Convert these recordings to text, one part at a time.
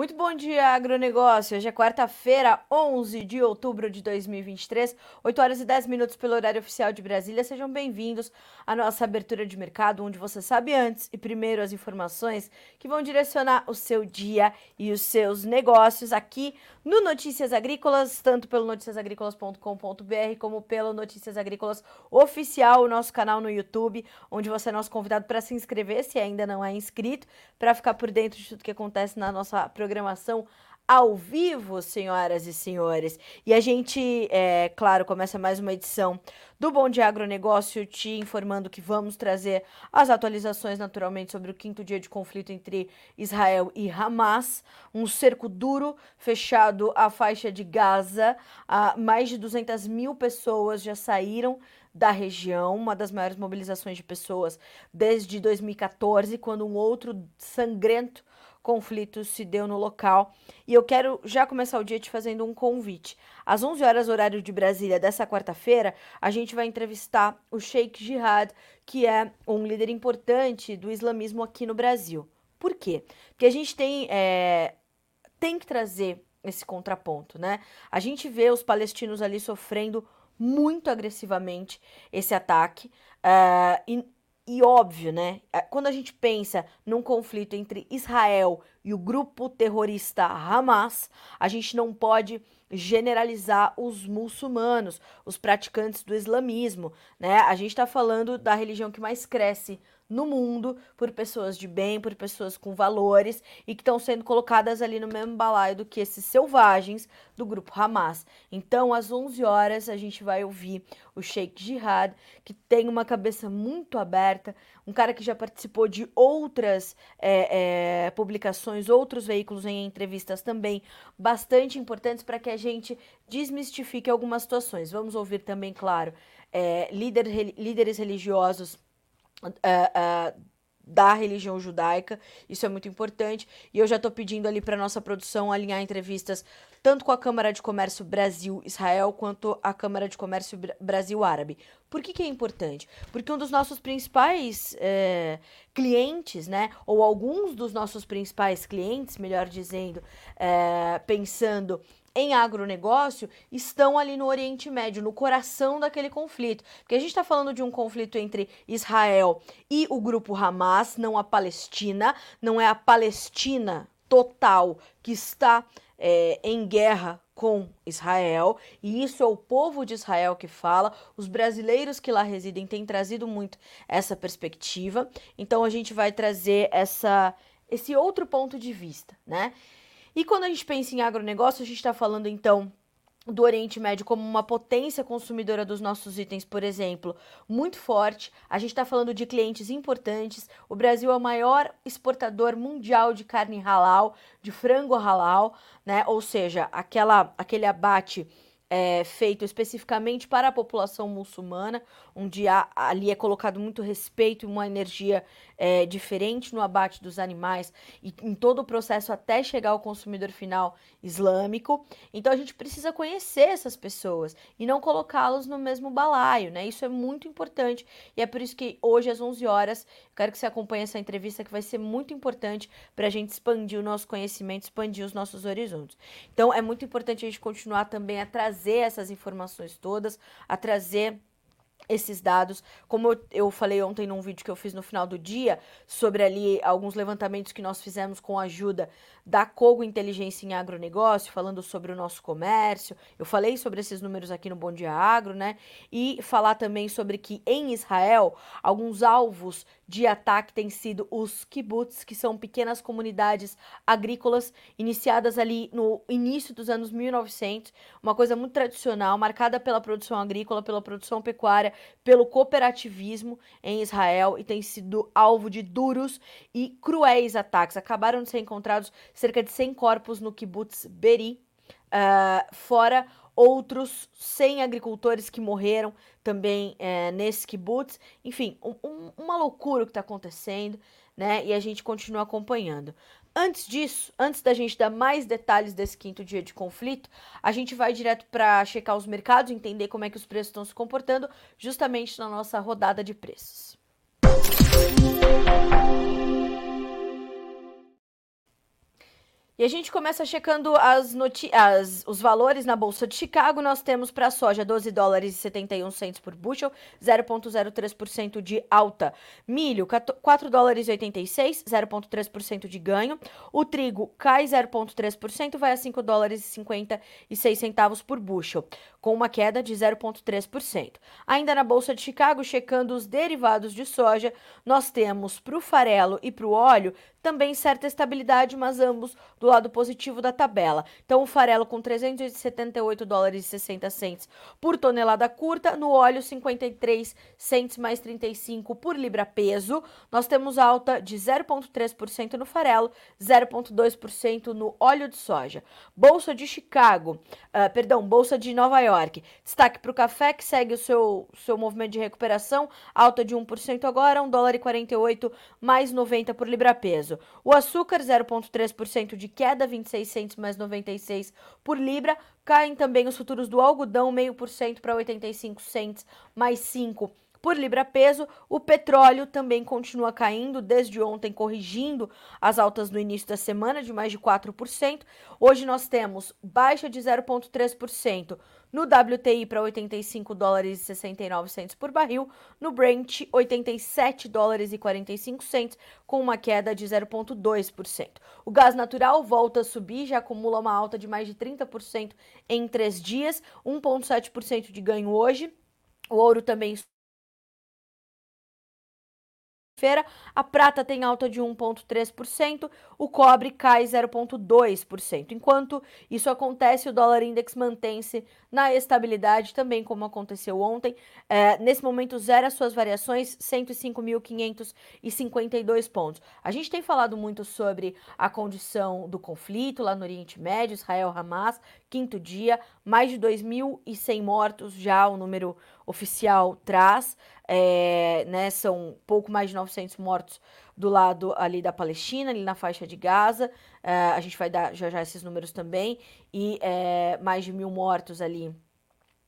Muito bom dia, agronegócio. Hoje é quarta-feira, 11 de outubro de 2023, 8 horas e 10 minutos pelo horário oficial de Brasília. Sejam bem-vindos à nossa abertura de mercado, onde você sabe antes e primeiro as informações que vão direcionar o seu dia e os seus negócios aqui no Notícias Agrícolas, tanto pelo noticiasagricolas.com.br como pelo Notícias Agrícolas Oficial, o nosso canal no YouTube, onde você é nosso convidado para se inscrever, se ainda não é inscrito, para ficar por dentro de tudo que acontece na nossa programação programação ao vivo, senhoras e senhores. E a gente, é, claro, começa mais uma edição do Bom Dia Agronegócio, te informando que vamos trazer as atualizações, naturalmente, sobre o quinto dia de conflito entre Israel e Hamas. Um cerco duro fechado à faixa de Gaza. Ah, mais de 200 mil pessoas já saíram da região, uma das maiores mobilizações de pessoas desde 2014, quando um outro sangrento conflito se deu no local. E eu quero já começar o dia te fazendo um convite. Às 11 horas, horário de Brasília, dessa quarta-feira, a gente vai entrevistar o Sheikh Jihad, que é um líder importante do islamismo aqui no Brasil. Por quê? Porque a gente tem, é, tem que trazer esse contraponto, né? A gente vê os palestinos ali sofrendo muito agressivamente esse ataque. Uh, e e óbvio, né? É, quando a gente pensa num conflito entre Israel e o grupo terrorista Hamas, a gente não pode generalizar os muçulmanos, os praticantes do islamismo, né? A gente está falando da religião que mais cresce no mundo por pessoas de bem, por pessoas com valores e que estão sendo colocadas ali no mesmo balaio do que esses selvagens do grupo Hamas. Então, às 11 horas, a gente vai ouvir o Sheikh Jihad, que tem uma cabeça muito aberta, um cara que já participou de outras é, é, publicações, outros veículos em entrevistas também bastante importantes para que a gente desmistifique algumas situações. Vamos ouvir também, claro, é, líder, líderes religiosos uh, da religião judaica, isso é muito importante. E eu já estou pedindo ali para nossa produção alinhar entrevistas tanto com a Câmara de Comércio Brasil-Israel quanto a Câmara de Comércio Brasil-Árabe. Por que, que é importante? Porque um dos nossos principais é, clientes, né, ou alguns dos nossos principais clientes, melhor dizendo, é, pensando em agronegócio estão ali no Oriente Médio, no coração daquele conflito. Porque a gente está falando de um conflito entre Israel e o grupo Hamas, não a Palestina, não é a Palestina total que está é, em guerra com Israel, e isso é o povo de Israel que fala. Os brasileiros que lá residem têm trazido muito essa perspectiva. Então a gente vai trazer essa esse outro ponto de vista, né? E quando a gente pensa em agronegócio, a gente está falando então do Oriente Médio como uma potência consumidora dos nossos itens, por exemplo, muito forte. A gente está falando de clientes importantes. O Brasil é o maior exportador mundial de carne halal, de frango halal, né? Ou seja, aquela, aquele abate é, feito especificamente para a população muçulmana, onde há, ali é colocado muito respeito e uma energia é, diferente no abate dos animais e em todo o processo até chegar ao consumidor final islâmico. Então a gente precisa conhecer essas pessoas e não colocá-los no mesmo balaio, né? Isso é muito importante e é por isso que hoje às 11 horas eu quero que você acompanhe essa entrevista que vai ser muito importante para a gente expandir o nosso conhecimento, expandir os nossos horizontes. Então é muito importante a gente continuar também a trazer trazer essas informações todas, a trazer esses dados, como eu, eu, falei ontem num vídeo que eu fiz no final do dia, sobre ali alguns levantamentos que nós fizemos com a ajuda da Cogo Inteligência em Agronegócio, falando sobre o nosso comércio. Eu falei sobre esses números aqui no Bom Dia Agro, né? E falar também sobre que em Israel, alguns alvos de ataque têm sido os kibbutz, que são pequenas comunidades agrícolas iniciadas ali no início dos anos 1900, uma coisa muito tradicional, marcada pela produção agrícola, pela produção pecuária, pelo cooperativismo em Israel e tem sido alvo de duros e cruéis ataques. Acabaram de ser encontrados cerca de 100 corpos no kibbutz Beri, uh, fora outros 100 agricultores que morreram também é, nesse kibbutz. Enfim, um, um, uma loucura o que está acontecendo, né? E a gente continua acompanhando. Antes disso, antes da gente dar mais detalhes desse quinto dia de conflito, a gente vai direto para checar os mercados, entender como é que os preços estão se comportando, justamente na nossa rodada de preços. Música E a gente começa checando as as, os valores na Bolsa de Chicago. Nós temos para a soja 12 dólares e 71 centos por bushel, 0,03% de alta. Milho, 4 dólares e 86, 0,3% de ganho. O trigo cai 0,3%, vai a 5 dólares e 56 centavos por bushel, com uma queda de 0,3%. Ainda na Bolsa de Chicago, checando os derivados de soja, nós temos para o farelo e para o óleo também certa estabilidade, mas ambos do lado positivo da tabela. Então, o farelo com 378 dólares e 60 centes por tonelada curta, no óleo 53 centes mais 35 por libra peso. Nós temos alta de 0,3% no farelo, 0,2% no óleo de soja. Bolsa de Chicago, uh, perdão, Bolsa de Nova York. Destaque para o café, que segue o seu, seu movimento de recuperação, alta de 1% agora, 1 dólar e 48 mais 90 por libra peso peso. O açúcar, 0,3% de queda, 26 centos mais 96 por libra. Caem também os futuros do algodão, 0,5% para 85 centos mais 5 por libra peso. O petróleo também continua caindo desde ontem, corrigindo as altas no início da semana de mais de 4%. Hoje nós temos baixa de 0,3% no WTI para 85 dólares e 69 centos por barril, no Brent 87 dólares e 45 centos, com uma queda de 0,2%. O gás natural volta a subir, já acumula uma alta de mais de 30% em três dias, 1,7% de ganho hoje. O ouro também feira a prata tem alta de 1,3%, o cobre cai 0,2%. Enquanto isso acontece, o dólar index mantém-se na estabilidade, também como aconteceu ontem. É, nesse momento, zera suas variações, 105.552 pontos. A gente tem falado muito sobre a condição do conflito lá no Oriente Médio, Israel-Hamas, quinto dia, mais de 2.100 mortos já, o número oficial traz, é, né, são pouco mais de 900 mortos do lado ali da Palestina, ali na faixa de Gaza, é, a gente vai dar já já esses números também, e é, mais de mil mortos ali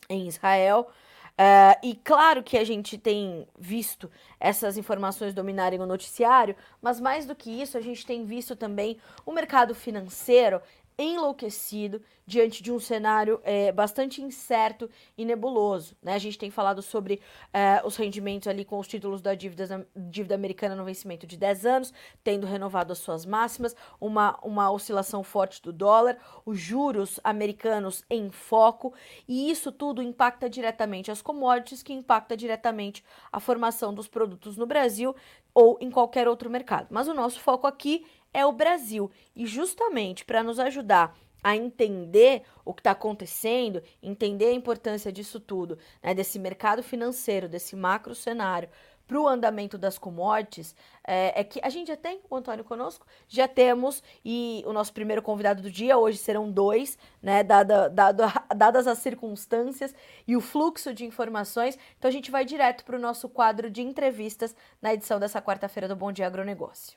em Israel. Uh, e claro que a gente tem visto essas informações dominarem o noticiário, mas mais do que isso, a gente tem visto também o mercado financeiro enlouquecido diante de um cenário é, bastante incerto e nebuloso. Né? A gente tem falado sobre é, os rendimentos ali com os títulos da dívida, dívida americana no vencimento de 10 anos, tendo renovado as suas máximas, uma, uma oscilação forte do dólar, os juros americanos em foco, e isso tudo impacta diretamente as commodities, que impacta diretamente a formação dos produtos no Brasil ou em qualquer outro mercado. Mas o nosso foco aqui é o Brasil. E justamente para nos ajudar a entender o que está acontecendo, entender a importância disso tudo, né, desse mercado financeiro, desse macro cenário, para o andamento das commodities, é, é, que a gente já tem o Antônio conosco, já temos, e o nosso primeiro convidado do dia, hoje serão dois, né, dada, dada, dadas as circunstâncias e o fluxo de informações. Então a gente vai direto para o nosso quadro de entrevistas na edição dessa quarta-feira do Bom Dia Agronegócio.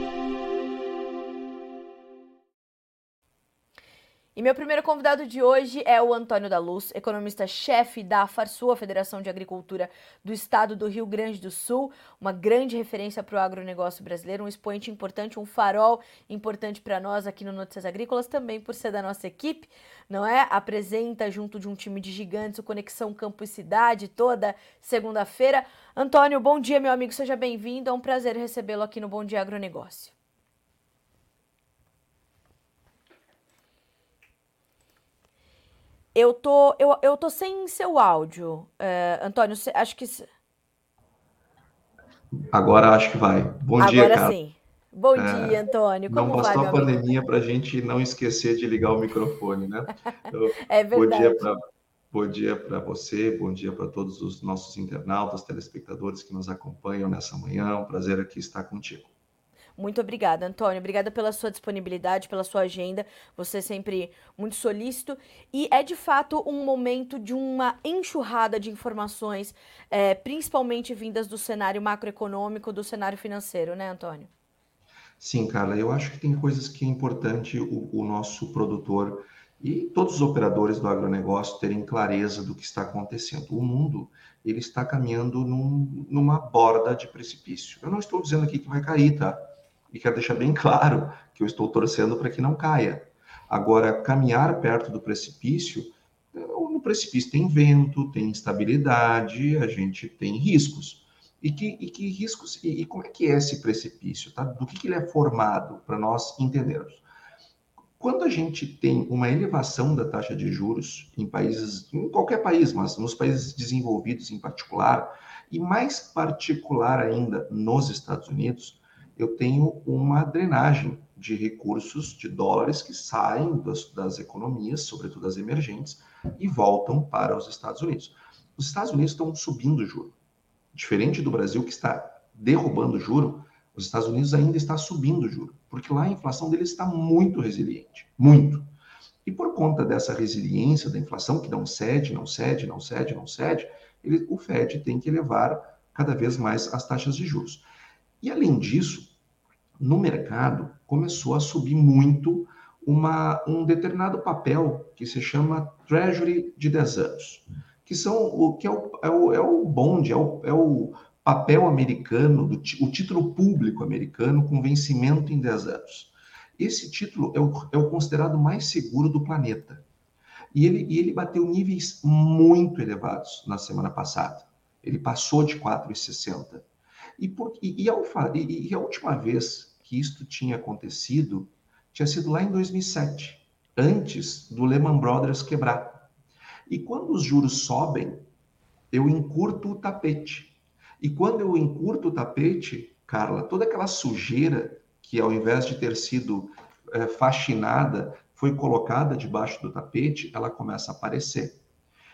E meu primeiro convidado de hoje é o Antônio da Luz, economista-chefe da Farsul, a Federação de Agricultura do Estado do Rio Grande do Sul, uma grande referência para o agronegócio brasileiro, um expoente importante, um farol importante para nós aqui no Notícias Agrícolas, também por ser da nossa equipe, não é? Apresenta junto de um time de gigantes o Conexão Campo e Cidade toda segunda-feira. Antônio, bom dia, meu amigo, seja bem-vindo, é um prazer recebê-lo aqui no Bom Dia Agronegócio. Eu tô, eu, eu tô sem seu áudio, é, Antônio. Acho que. Agora acho que vai. Bom Agora dia, cara. sim. Bom é, dia, Antônio. Como não bastou vai, a pandemia para a gente não esquecer de ligar o microfone, né? Então, é verdade. Bom dia para você, bom dia para todos os nossos internautas, telespectadores que nos acompanham nessa manhã. É um prazer aqui estar contigo. Muito obrigada, Antônio. Obrigada pela sua disponibilidade, pela sua agenda. Você é sempre muito solícito. E é de fato um momento de uma enxurrada de informações, é, principalmente vindas do cenário macroeconômico, do cenário financeiro, né, Antônio? Sim, Carla. Eu acho que tem coisas que é importante o, o nosso produtor e todos os operadores do agronegócio terem clareza do que está acontecendo. O mundo ele está caminhando num, numa borda de precipício. Eu não estou dizendo aqui que vai cair, tá? E quero deixar bem claro que eu estou torcendo para que não caia. Agora, caminhar perto do precipício, no precipício tem vento, tem instabilidade, a gente tem riscos. E que, e que riscos, e, e, como é que é esse precipício, tá? Do que, que ele é formado, para nós entendermos. Quando a gente tem uma elevação da taxa de juros em países, em qualquer país, mas nos países desenvolvidos em particular, e mais particular ainda nos Estados Unidos, eu tenho uma drenagem de recursos, de dólares que saem das, das economias, sobretudo as emergentes, e voltam para os Estados Unidos. Os Estados Unidos estão subindo o juro. Diferente do Brasil, que está derrubando o juro, os Estados Unidos ainda está subindo o juro, porque lá a inflação deles está muito resiliente, muito. E por conta dessa resiliência da inflação, que não cede, não cede, não cede, não cede, ele, o Fed tem que elevar cada vez mais as taxas de juros. E além disso, no mercado começou a subir muito uma, um determinado papel que se chama Treasury de 10 anos, que são o que é o, é o, é o bonde, é o, é o papel americano, do, o título público americano com vencimento em 10 anos. Esse título é o, é o considerado mais seguro do planeta. E ele, e ele bateu níveis muito elevados na semana passada. Ele passou de 4,60. E, por, e, e, e, e a última vez que isto tinha acontecido tinha sido lá em 2007, antes do Lehman Brothers quebrar. E quando os juros sobem, eu encurto o tapete. E quando eu encurto o tapete, Carla, toda aquela sujeira que ao invés de ter sido é, faxinada, foi colocada debaixo do tapete, ela começa a aparecer.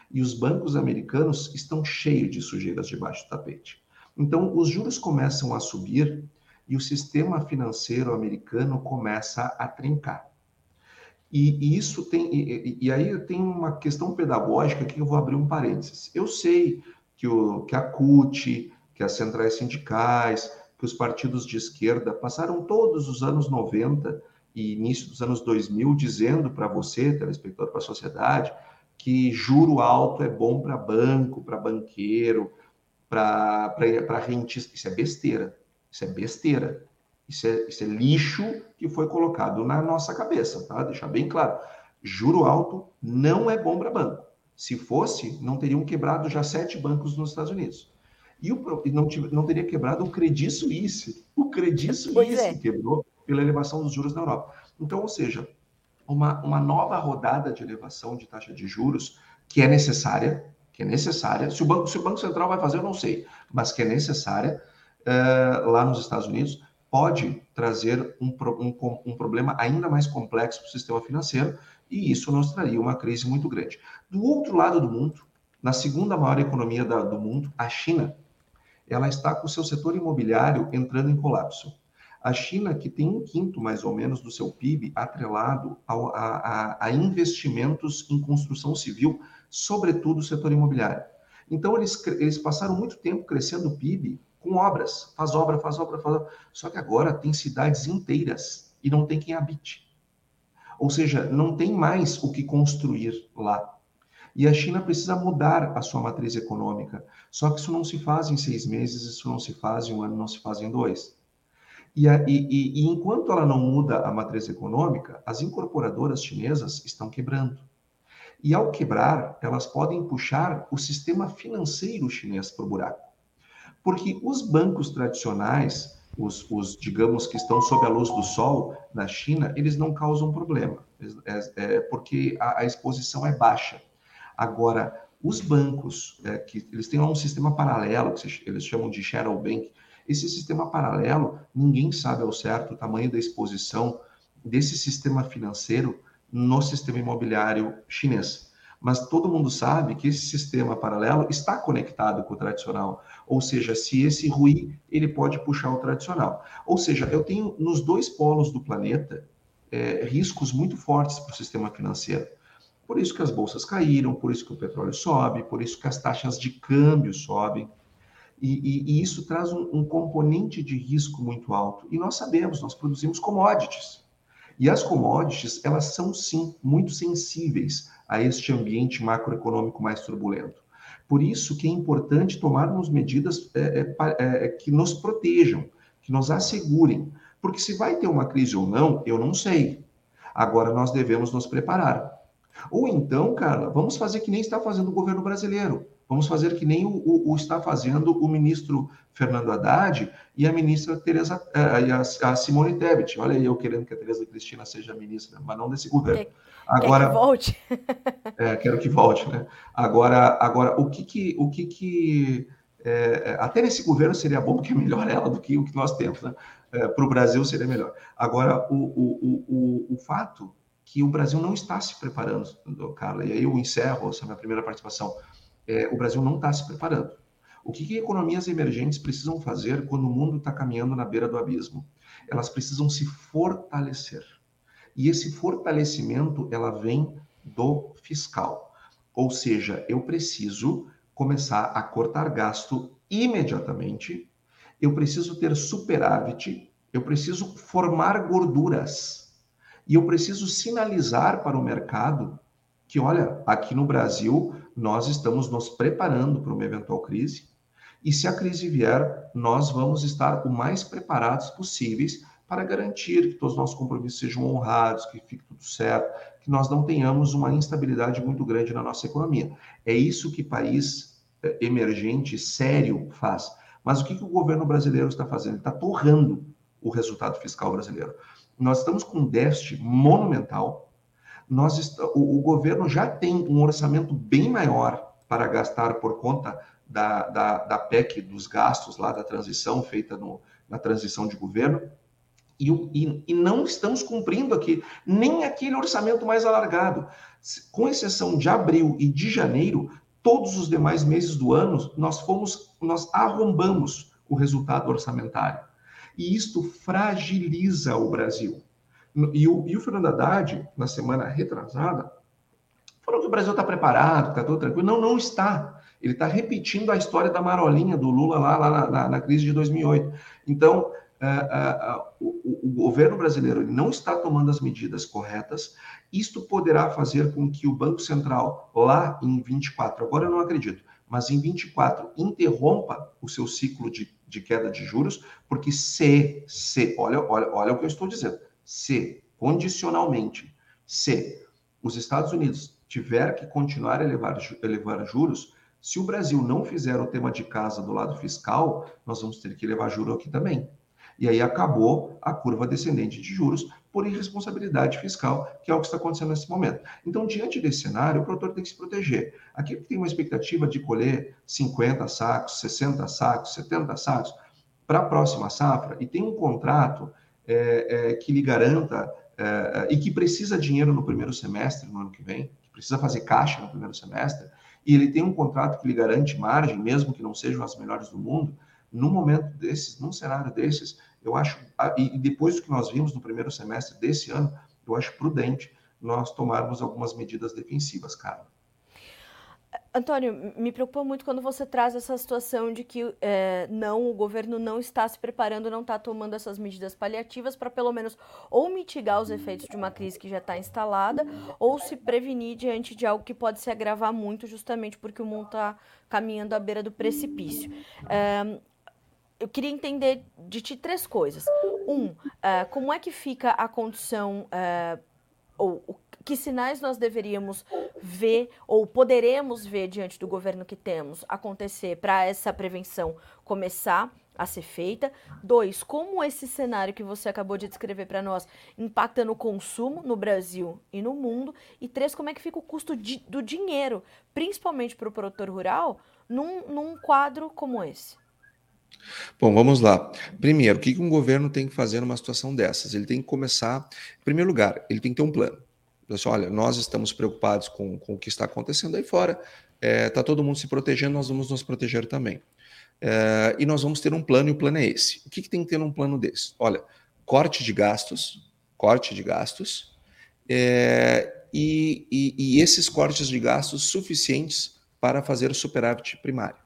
E os bancos americanos estão cheios de sujeiras debaixo do tapete. Então, os juros começam a subir e o sistema financeiro americano começa a trincar. E, e isso tem. E, e, aí tem uma questão pedagógica que eu vou abrir um parênteses. Eu sei que, o, que a CUT, que as centrais sindicais, que os partidos de esquerda passaram todos os anos 90 e início dos anos 2000 dizendo para você, telespectador, para a sociedade, que juro alto é bom para banco, para banqueiro, para rentista. Isso é besteira. Isso é besteira. Isso é, isso é lixo que foi colocado na nossa cabeça, tá? Deixar bem claro. Juro alto não é bom para banco. Se fosse, não teriam quebrado já sete bancos nos Estados Unidos. E o, não, não teria quebrado o Credit Suisse. O Credit Suisse é. quebrou pela elevação dos juros na Europa. Então, ou seja, uma, uma nova rodada de elevação de taxa de juros que é necessária, que é necessária. Se o Banco, se o banco Central vai fazer, eu não sei, mas que é necessária uh, lá nos Estados Unidos pode trazer um, um, um problema ainda mais complexo para o sistema financeiro e isso nos traria uma crise muito grande. Do outro lado do mundo, na segunda maior economia da, do mundo, a China, ela está com o seu setor imobiliário entrando em colapso. A China, que tem um quinto mais ou menos do seu PIB atrelado ao, a, a, a investimentos em construção civil, sobretudo o setor imobiliário. Então, eles, eles passaram muito tempo crescendo o PIB com obras, faz obra, faz obra, faz obra. Só que agora tem cidades inteiras e não tem quem habite. Ou seja, não tem mais o que construir lá. E a China precisa mudar a sua matriz econômica. Só que isso não se faz em seis meses, isso não se faz em um ano, não se faz em dois. E, a, e, e enquanto ela não muda a matriz econômica, as incorporadoras chinesas estão quebrando. E ao quebrar, elas podem puxar o sistema financeiro chinês para o buraco. Porque os bancos tradicionais, os, os, digamos que estão sob a luz do sol na China, eles não causam problema, é, é, porque a, a, exposição é baixa. Agora, os bancos, é, que eles têm lá um sistema paralelo, que eles chamam de shadow bank, esse sistema paralelo, ninguém sabe ao certo o tamanho da exposição desse sistema financeiro no sistema imobiliário chinês mas todo mundo sabe que esse sistema paralelo está conectado com o tradicional. Ou seja, se esse ruir, ele pode puxar o tradicional. Ou seja, eu tenho nos dois polos do planeta é, riscos muito fortes para o sistema financeiro. Por isso que as bolsas caíram, por isso que o petróleo sobe, por isso que as taxas de câmbio sobem. E, e, e isso traz um, um componente de risco muito alto. E nós sabemos, nós produzimos commodities. E as commodities, elas são sim muito sensíveis a este ambiente macroeconômico mais turbulento. Por isso que é importante tomarmos medidas é, é, é, que nos protejam, que nos assegurem, Porque se vai ter uma crise ou não, eu não sei. Agora nós devemos nos preparar. Ou então, Carla, vamos fazer que nem está fazendo o governo brasileiro. Vamos fazer que nem o, o, o está fazendo o ministro Fernando Haddad e a ministra Tereza, eh, a, a, Simone Tebet. Olha aí, eu querendo que a Tereza Cristina seja ministra, mas não desse governo. Agora, quer que volte? é, quero que volte, né? Agora, agora o que que, o que, que é, até nesse governo seria bom, porque é melhor ela do que o que nós temos, né? É, Para o Brasil seria melhor. Agora, o, o, o, o fato que o Brasil não está se preparando, Carla, e aí eu encerro essa minha primeira participação é, o Brasil não está se preparando. O que, que economias emergentes precisam fazer quando o mundo está caminhando na beira do abismo? Elas precisam se fortalecer. E esse fortalecimento ela vem do fiscal. Ou seja, eu preciso começar a cortar gasto imediatamente, eu preciso ter superávit, eu preciso formar gorduras. E eu preciso sinalizar para o mercado que, olha, aqui no Brasil nós estamos nos preparando para uma eventual crise. E se a crise vier, nós vamos estar o mais preparados possíveis para garantir que todos os nossos compromissos sejam honrados, que fique tudo certo, que nós não tenhamos uma instabilidade muito grande na nossa economia. É isso que país eh, emergente, sério, faz. Mas o que, que o governo brasileiro está fazendo? Está torrando o resultado fiscal brasileiro. Nós estamos com um déficit monumental, nós o, o governo já tem um orçamento bem maior para gastar por conta da, da, da PEC dos gastos lá da transição feita no, na transição de governo. E, e, e, não estamos cumprindo aqui nem aquele orçamento mais alargado. Com exceção de abril e de janeiro, todos os demais meses do ano, nós fomos, nós arrombamos o resultado orçamentário. E isto fragiliza o Brasil. E o, e o Fernando Haddad, na semana retrasada, falou que o Brasil está preparado, está tudo tranquilo. Não, não está. Ele está repetindo a história da marolinha do Lula lá, lá na, na, na crise de 2008. Então, uh, uh, uh, o, o, governo brasileiro não está tomando as medidas corretas. Isto poderá fazer com que o Banco Central, lá em 24, agora eu não acredito, mas em 24, interrompa o seu ciclo de, de queda de juros, porque se, se, olha, olha, olha o que eu estou dizendo se, condicionalmente, se os Estados Unidos tiver que continuar a elevar, elevar juros, se o Brasil não fizer o tema de casa do lado fiscal, nós vamos ter que elevar juros aqui também. E aí acabou a curva descendente de juros por irresponsabilidade fiscal, que é o que está acontecendo nesse momento. Então, diante desse cenário, o produtor tem que se proteger. Aqui tem uma expectativa de colher 50 sacos, 60 sacos, 70 sacos para a próxima safra e tem um contrato é, é, que lhe garanta é, e que precisa dinheiro no primeiro semestre, no ano que vem, que precisa fazer caixa no primeiro semestre, e ele tem um contrato que lhe garante margem, mesmo que não sejam as melhores do mundo, num momento desses, num cenário desses, eu acho, e depois do que nós vimos no primeiro semestre desse ano, eu acho prudente nós tomarmos algumas medidas defensivas, cara. Antônio, me preocupa muito quando você traz essa situação de que é, não, o governo não está se preparando, não está tomando essas medidas paliativas para pelo menos ou mitigar os efeitos de uma crise que já está instalada, ou se prevenir diante de algo que pode se agravar muito, justamente porque o mundo está caminhando à beira do precipício. É, eu queria entender de ti três coisas. Um, é, como é que fica a condição, é, ou que sinais nós deveríamos ver ou poderemos ver diante do governo que temos acontecer para essa prevenção começar a ser feita? Dois, como esse cenário que você acabou de descrever para nós impacta no consumo no Brasil e no mundo? E três, como é que fica o custo de, do dinheiro, principalmente para o produtor rural, num, num quadro como esse? Bom, vamos lá. Primeiro, o que um governo tem que fazer numa situação dessas? Ele tem que começar, em primeiro lugar, ele tem que ter um plano. Assim, olha, nós estamos preocupados com, com o que está acontecendo aí fora, está é, tá todo mundo se protegendo, nós vamos nos proteger também. É, e nós vamos ter um plano, e o plano é esse. O que, que tem que ter num plano desse? Olha, corte de gastos, corte de gastos, é, e, e, e esses cortes de gastos suficientes para fazer o superávit primário.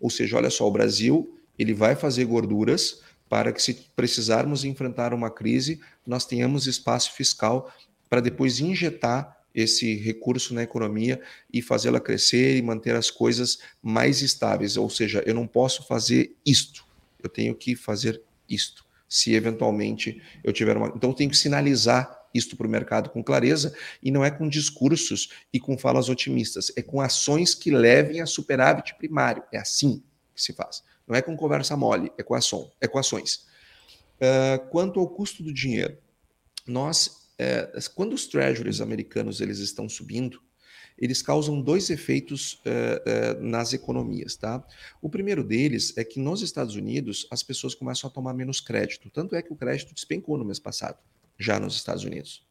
Ou seja, olha só, o Brasil ele vai fazer gorduras para que, se precisarmos enfrentar uma crise, nós tenhamos espaço fiscal para depois injetar esse recurso na economia e fazê-la crescer e manter as coisas mais estáveis. Ou seja, eu não posso fazer isto, eu tenho que fazer isto. se eventualmente eu tiver uma. Então, eu tenho que sinalizar isto para o mercado com clareza e não é com discursos e com falas otimistas, é com ações que levem a superávit primário. É assim que se faz. Não é com conversa mole, é com, é com ações. Uh, quanto ao custo do dinheiro, nós, uh, quando os treasuries americanos eles estão subindo, eles causam dois efeitos uh, uh, nas economias, tá? O primeiro deles é que nos Estados Unidos as pessoas começam a tomar menos crédito. Tanto é que o crédito despencou no mês passado, já nos Estados Unidos.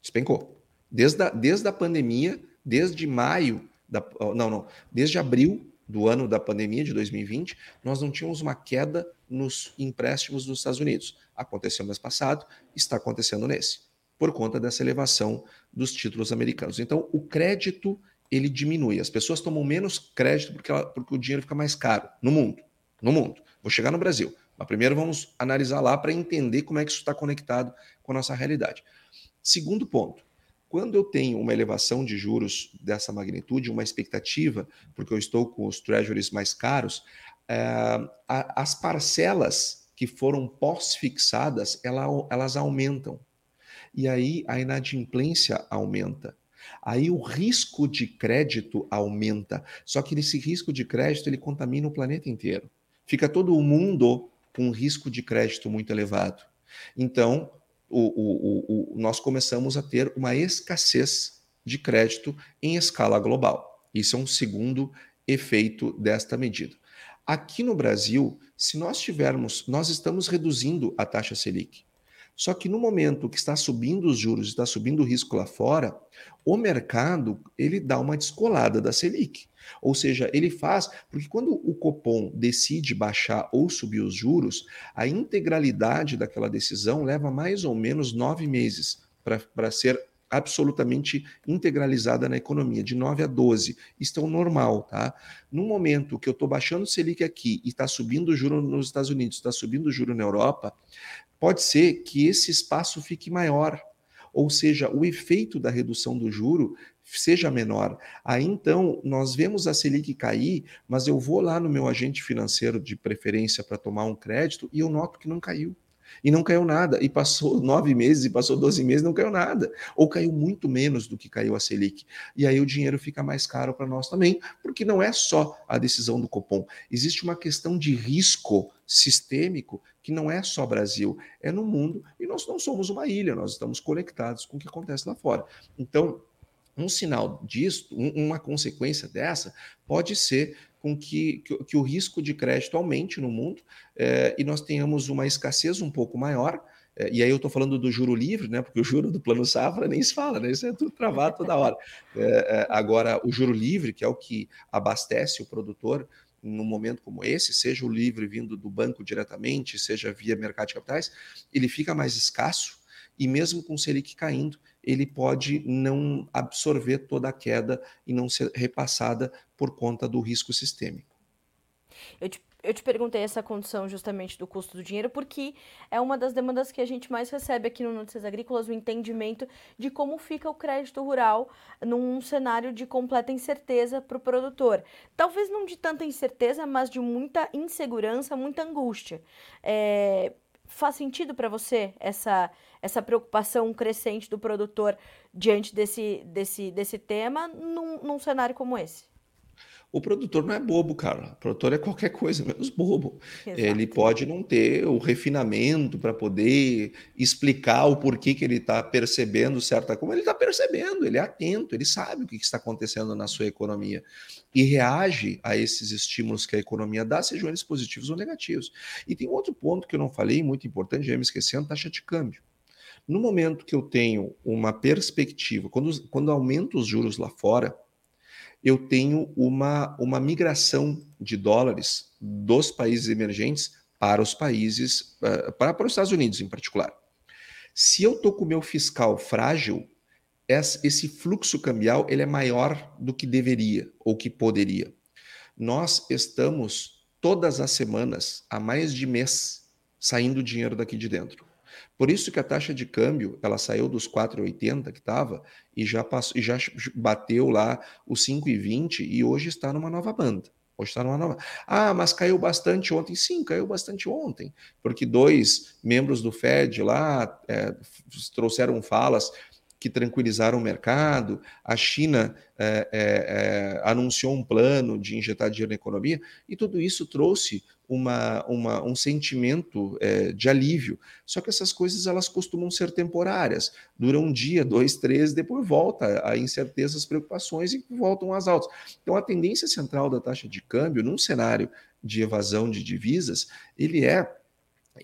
Despencou. Desde a, desde a pandemia, desde maio, da, não, não, desde abril do ano da pandemia de 2020, nós não tínhamos uma queda nos empréstimos dos Estados Unidos. Aconteceu no mês passado, está acontecendo nesse por conta dessa elevação dos títulos americanos. Então, o crédito ele diminui. As pessoas tomam menos crédito porque, ela, porque o dinheiro fica mais caro no mundo. No mundo. Vou chegar no Brasil. Mas primeiro vamos analisar lá para entender como é que isso está conectado com a nossa realidade. Segundo ponto. Quando eu tenho uma elevação de juros dessa magnitude, uma expectativa, porque eu estou com os treasuries mais caros, é, as parcelas que foram pós-fixadas, elas aumentam e aí a inadimplência aumenta. Aí o risco de crédito aumenta. Só que esse risco de crédito ele contamina o planeta inteiro. Fica todo o mundo com um risco de crédito muito elevado. Então, o, o, o, nós começamos a ter uma escassez de crédito em escala global. Isso é um segundo efeito desta medida. Aqui no Brasil, se nós tivermos, nós estamos reduzindo a taxa Selic. Só que no momento que está subindo os juros, está subindo o risco lá fora, o mercado ele dá uma descolada da Selic. Ou seja, ele faz, porque quando o Copom decide baixar ou subir os juros, a integralidade daquela decisão leva mais ou menos nove meses para ser absolutamente integralizada na economia, de 9 a 12. Isso é o normal, tá? No momento que eu estou baixando o Selic aqui e está subindo o juro nos Estados Unidos, está subindo o juro na Europa, pode ser que esse espaço fique maior, ou seja, o efeito da redução do juro seja menor. Aí então nós vemos a Selic cair, mas eu vou lá no meu agente financeiro de preferência para tomar um crédito e eu noto que não caiu e não caiu nada. E passou nove meses, e passou doze meses, não caiu nada. Ou caiu muito menos do que caiu a Selic. E aí o dinheiro fica mais caro para nós também, porque não é só a decisão do Copom. Existe uma questão de risco sistêmico que não é só Brasil, é no mundo, e nós não somos uma ilha, nós estamos conectados com o que acontece lá fora. Então, um sinal disso, uma consequência dessa, pode ser com que, que, que, o risco de crédito aumente no mundo é, e nós tenhamos uma escassez um pouco maior. É, e aí eu estou falando do juro livre, né? Porque o juro do plano safra nem se fala, né? Isso é tudo travado toda hora. É, agora, o juro livre, que é o que abastece o produtor num momento como esse, seja o livre vindo do banco diretamente, seja via mercado de capitais, ele fica mais escasso e mesmo com o Selic caindo, ele pode não absorver toda a queda e não ser repassada por conta do risco sistêmico. Eu te, eu te perguntei essa condição justamente do custo do dinheiro, porque é uma das demandas que a gente mais recebe aqui no Notícias Agrícolas, o entendimento de como fica o crédito rural num cenário de completa incerteza para o produtor. Talvez não de tanta incerteza, mas de muita insegurança, muita angústia. É, faz sentido para você essa, essa preocupação crescente do produtor diante desse, desse, desse tema num, num cenário como esse? O produtor não é bobo, cara. O produtor é qualquer coisa, menos bobo. Exato. Ele pode não ter o refinamento para poder explicar o porquê que ele está percebendo certa coisa. Ele está percebendo, ele é atento, ele sabe o que está acontecendo na sua economia e reage a esses estímulos que a economia dá, sejam eles positivos ou negativos. E tem outro ponto que eu não falei, muito importante, já me esquecendo, taxa de câmbio. No momento que eu tenho uma perspectiva, quando, quando aumento os juros lá fora, eu tenho uma, uma migração de dólares dos países emergentes para os países, eh, para, para os Estados Unidos em particular. Se eu estou com o meu fiscal frágil, esse fluxo cambial ele é maior do que deveria ou que poderia. Nós estamos todas as semanas, há mais de mês, saindo dinheiro daqui de dentro. Por isso que a taxa de câmbio, ela saiu dos 4,80 que estava e já passou, e já bateu lá os 5,20 e hoje está numa nova banda. Hoje está numa nova. Ah, mas caiu bastante ontem. Sim, caiu bastante ontem, porque dois membros do Fed lá é, trouxeram falas que tranquilizaram o mercado. A China é, é, é, anunciou um plano de injetar dinheiro na economia, e tudo isso trouxe uma, uma, um sentimento é, de alívio. Só que essas coisas elas costumam ser temporárias, duram um dia, dois, três, depois volta a incerteza, as preocupações e voltam às altas. Então a tendência central da taxa de câmbio, num cenário de evasão de divisas, ele é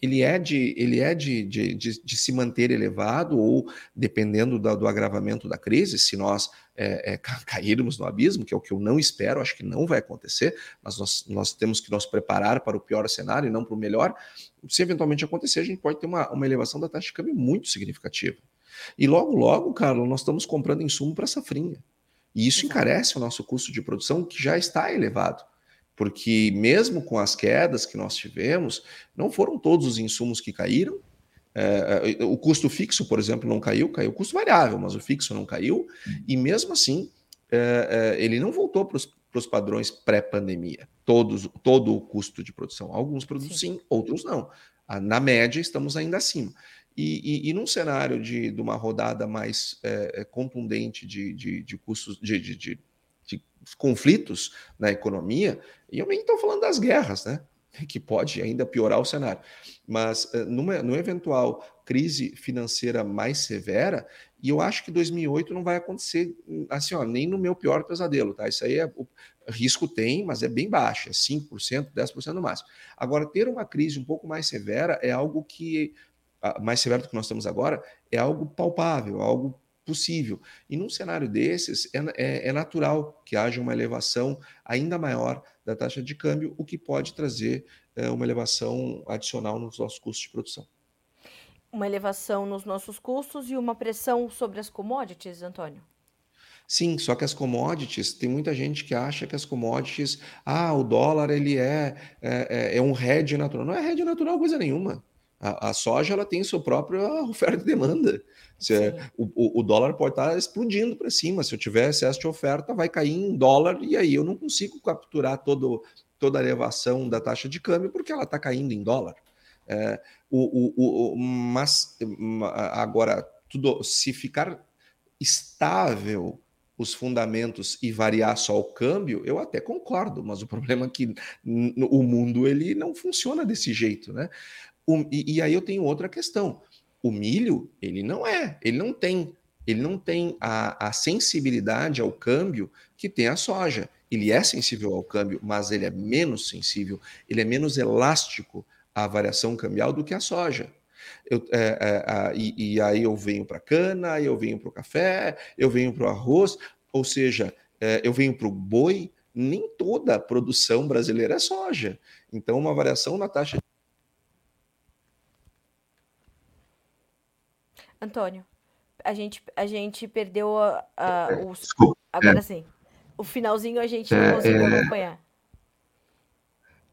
ele é de, ele é de, de, de, de se manter elevado ou, dependendo do, do agravamento da crise, se nós é, é, cairmos no abismo, que é o que eu não espero, acho que não vai acontecer, mas nós, nós temos que nos preparar para o pior cenário e não para o melhor. Se eventualmente acontecer, a gente pode ter uma, uma elevação da taxa de câmbio muito significativa. E logo, logo, Carlos, nós estamos comprando insumo para safrinha. E isso encarece o nosso custo de produção, que já está elevado porque mesmo com as quedas que nós tivemos, não foram todos os insumos que caíram. É, é o custo fixo, por exemplo, não caiu, caiu o custo variável, mas o fixo não caiu, e mesmo assim é, é, ele não voltou para os padrões pré-pandemia, todo o custo de produção. Alguns produtos sim, sim outros não. Na média, estamos ainda acima. E, e, e, num cenário de, de uma rodada mais é, é contundente de, de, de custos, de, de, de, conflitos na economia, e eu nem estou falando das guerras, né? Que pode ainda piorar o cenário. Mas eh, numa, numa eventual crise financeira mais severa, e eu acho que 2008 não vai acontecer assim, ó, nem no meu pior pesadelo, tá? Isso aí é o risco tem, mas é bem baixo, é 5%, 10% no máximo. Agora, ter uma crise um pouco mais severa é algo que mais severo do que nós temos agora, é algo palpável, algo possível. E num cenário desses, é, é, é, natural que haja uma elevação ainda maior da taxa de câmbio, o que pode trazer é, uma elevação adicional nos nossos custos de produção. Uma elevação nos nossos custos e uma pressão sobre as commodities, Antônio? Sim, só que as commodities, tem muita gente que acha que as commodities, ah, o dólar ele é, é, é, é um hedge natural. Não é hedge natural coisa nenhuma. A, a, soja ela tem sua própria oferta e demanda. É, o, o, dólar pode estar explodindo para cima. Se eu tiver excesso de oferta, vai cair em dólar e aí eu não consigo capturar todo, toda a elevação da taxa de câmbio porque ela está caindo em dólar. É, o, o, o, mas agora, tudo, se ficar estável os fundamentos e variar só o câmbio, eu até concordo, mas o problema é que o mundo ele não funciona desse jeito, né? O, e, e, aí eu tenho outra questão. O milho, ele não é, ele não tem, ele não tem a, a sensibilidade ao câmbio que tem a soja. Ele é sensível ao câmbio, mas ele é menos sensível, ele é menos elástico à variação cambial do que a soja. Eu, é, é, e, e, aí eu venho para a cana, eu venho para o café, eu venho para o arroz, ou seja, é, eu venho para o boi. Nem toda a produção brasileira é soja. Então, uma variação na taxa Antônio, a gente, a gente perdeu a, a, é, os. Desculpa, agora é. sim. O finalzinho a gente não é, conseguiu é. acompanhar.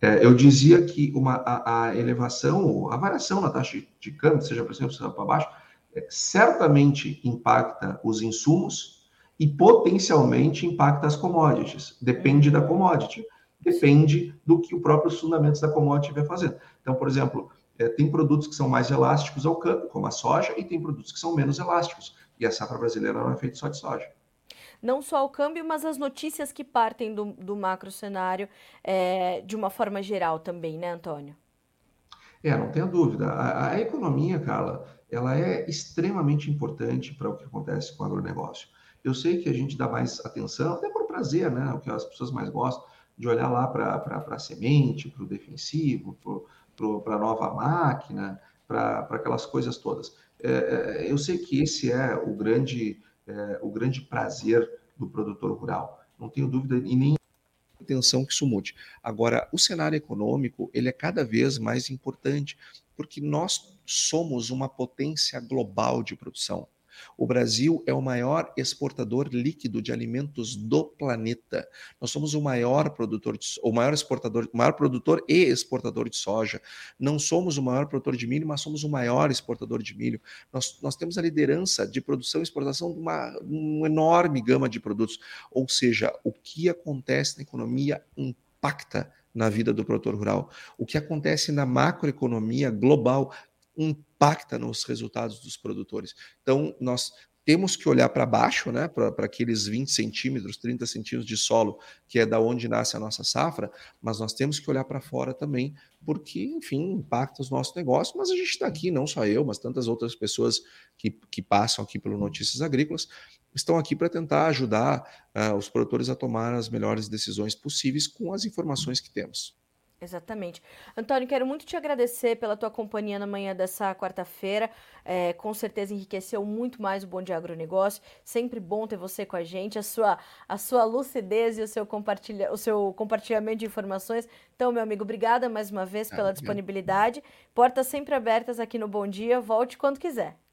É, eu dizia que uma, a, a, elevação, a variação na taxa de câmbio, seja para cima, seja para baixo, é, certamente impacta os insumos e potencialmente impacta as commodities. Depende da commodity, depende do que o próprio fundamentos da commodity vai fazendo. Então, por exemplo, é, tem produtos que são mais elásticos ao câmbio, como a soja, e tem produtos que são menos elásticos. E a safra brasileira não é feita só de soja. Não só o câmbio, mas as notícias que partem do, do macro cenário é, de uma forma geral também, né, Antônio? É, não tenha dúvida. A, a economia, Carla, ela é extremamente importante para o que acontece com o agronegócio. Eu sei que a gente dá mais atenção, até por prazer, né? O que as pessoas mais gostam, de olhar lá para a semente, para o defensivo, para a nova máquina, para aquelas coisas todas. É, é, eu sei que esse é o grande, é, o grande prazer do produtor rural. Não tenho dúvida e nem intenção que isso mude. Agora, o cenário econômico ele é cada vez mais importante porque nós somos uma potência global de produção. O Brasil é o maior exportador líquido de alimentos do planeta. Nós somos o maior produtor, de, o maior exportador, maior produtor e exportador de soja. Não somos o maior produtor de milho, mas somos o maior exportador de milho. Nós, nós temos a liderança de produção e exportação de uma, uma enorme gama de produtos. Ou seja, o que acontece na economia impacta na vida do produtor rural. O que acontece na macroeconomia global impacta nos resultados dos produtores. Então, nós temos que olhar para baixo, né, para aqueles 20 centímetros, 30 centímetros de solo, que é da onde nasce a nossa safra, mas nós temos que olhar para fora também, porque, enfim, impacta os nossos negócios. Mas a gente está aqui, não só eu, mas tantas outras pessoas que, que passam aqui pelo Notícias Agrícolas, estão aqui para tentar ajudar uh, os produtores a tomar as melhores decisões possíveis com as informações que temos. Exatamente. Antônio, quero muito te agradecer pela tua companhia na manhã dessa quarta-feira. É, com certeza enriqueceu muito mais o Bom Dia Agronegócio. Sempre bom ter você com a gente, a sua, a sua lucidez e o seu, compartilha, o seu compartilhamento de informações. Então, meu amigo, obrigada mais uma vez pela disponibilidade. Portas sempre abertas aqui no Bom Dia. Volte quando quiser.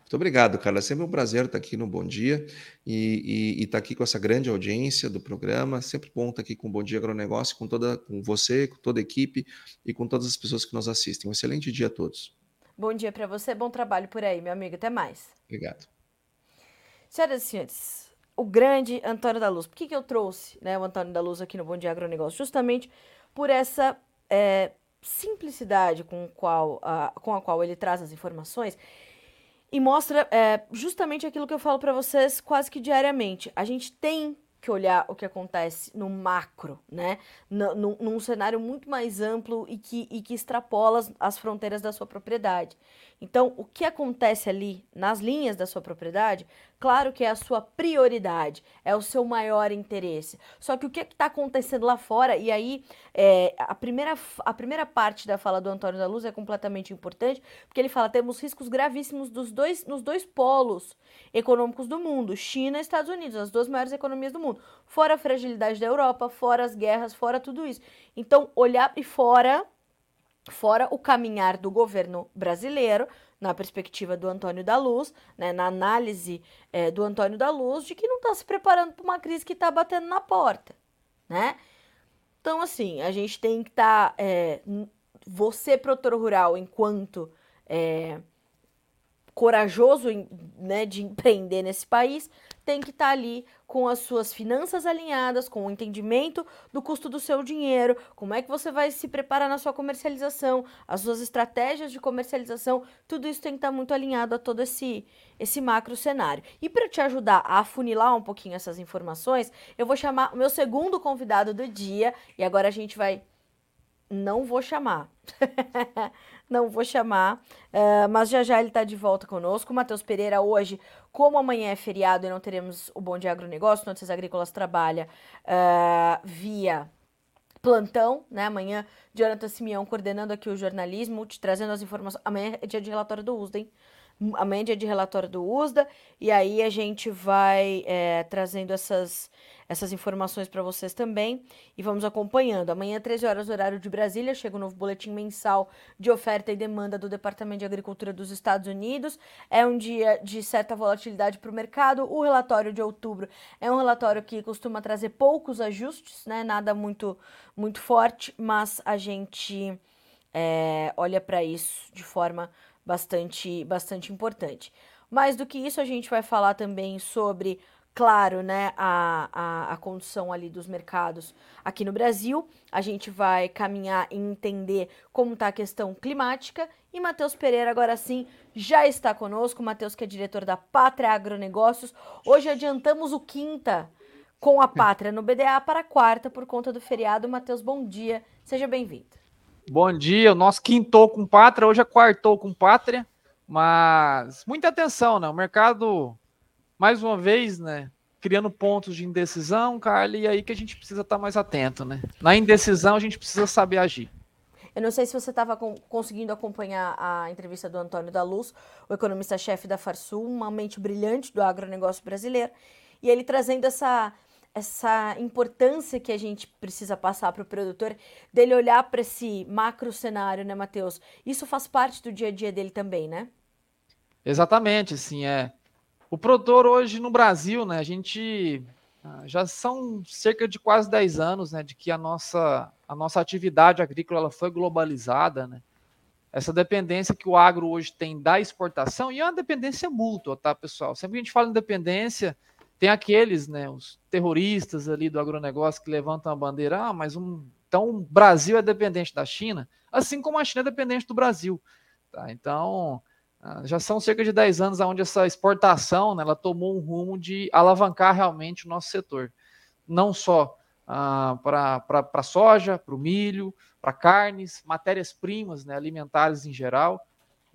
Muito obrigado, Carla. É sempre um prazer estar aqui no Bom Dia e, e, e estar aqui com essa grande audiência do programa. Sempre bom estar aqui com o Bom Dia Agronegócio, com, toda, com você, com toda a equipe e com todas as pessoas que nos assistem. Um excelente dia a todos. Bom dia para você, bom trabalho por aí, meu amigo. Até mais. Obrigado. Senhoras e senhores, o grande Antônio da Luz. Por que, que eu trouxe né, o Antônio da Luz aqui no Bom Dia Agronegócio? Justamente por essa é, simplicidade com, qual, a, com a qual ele traz as informações e mostra é, justamente aquilo que eu falo para vocês quase que diariamente. A gente tem que olhar o que acontece no macro, né? N num cenário muito mais amplo e que, e que extrapola as, as fronteiras da sua propriedade. Então, o que acontece ali nas linhas da sua propriedade, claro que é a sua prioridade, é o seu maior interesse. Só que o que é está acontecendo lá fora, e aí é, a, primeira, a primeira parte da fala do Antônio da Luz é completamente importante, porque ele fala: temos riscos gravíssimos dos dois, nos dois polos econômicos do mundo, China e Estados Unidos, as duas maiores economias do mundo. Fora a fragilidade da Europa, fora as guerras, fora tudo isso. Então, olhar e fora Fora o caminhar do governo brasileiro, na perspectiva do Antônio da Luz, né, na análise é, do Antônio da Luz, de que não está se preparando para uma crise que está batendo na porta. Né? Então, assim, a gente tem que estar. Tá, é, você, produtor rural, enquanto é, corajoso né, de empreender nesse país, tem que estar tá ali com as suas finanças alinhadas, com o entendimento do custo do seu dinheiro, como é que você vai se preparar na sua comercialização, as suas estratégias de comercialização, tudo isso tem que estar tá muito alinhado a todo esse, esse macro cenário. E para te ajudar a afunilar um pouquinho essas informações, eu vou chamar o meu segundo convidado do dia, e agora a gente vai. Não vou chamar. não vou chamar, uh, mas já já ele está de volta conosco. O Matheus Pereira, hoje, como amanhã é feriado e não teremos o Bom Dia Agronegócio, Notícias Agrícolas trabalha uh, via plantão, né? Amanhã, Jonathan Simeão coordenando aqui o jornalismo, te trazendo as informações. Amanhã é dia de relatório do USDA, hein? Amanhã é dia de relatório do USDA, e aí a gente vai é, trazendo essas essas informações para vocês também e vamos acompanhando. Amanhã, 13 horas, horário de Brasília, chega o novo boletim mensal de oferta e demanda do Departamento de Agricultura dos Estados Unidos. É um dia de certa volatilidade para o mercado. O relatório de outubro é um relatório que costuma trazer poucos ajustes, né? Nada muito, muito forte, mas a gente é, olha para isso de forma bastante, bastante importante. Mais do que isso, a gente vai falar também sobre claro, né, a, a, a condição ali dos mercados aqui no Brasil. A gente vai caminhar e entender como está a questão climática. E Matheus Pereira, agora sim, já está conosco. Matheus, que é diretor da Pátria Agronegócios. Hoje adiantamos o quinta com a Pátria no BDA para a quarta por conta do feriado. Matheus, bom dia, seja bem-vindo. Bom dia, o nosso quintou com Pátria, hoje é quartou com Pátria, mas muita atenção, né? O mercado mais uma vez, né, criando pontos de indecisão, Carly, e aí que a gente precisa estar tá mais atento, né? Na indecisão a gente precisa saber agir. Eu não sei se você estava conseguindo acompanhar a entrevista do Antônio da Luz, o economista-chefe da Farsul, uma mente brilhante do agronegócio brasileiro, e ele trazendo essa essa importância que a gente precisa passar para o produtor, dele olhar para esse macro cenário, né, Matheus? Isso faz parte do dia a dia dele também, né? Exatamente, assim, é. O produtor hoje no Brasil, né, a gente ah, já são cerca de quase 10 anos, né, de que a nossa, a nossa atividade agrícola ela foi globalizada, né? Essa dependência que o agro hoje tem da exportação, e é uma dependência mútua, tá, pessoal? Sempre que a gente fala em dependência, tem aqueles, né, os terroristas ali do agronegócio que levantam a bandeira, ah, mas um, então o Brasil é dependente da China, assim como a China é dependente do Brasil. Tá? Então, já são cerca de 10 anos onde essa exportação né, ela tomou um rumo de alavancar realmente o nosso setor. Não só ah, para a soja, para o milho, para carnes, matérias-primas né, alimentares em geral,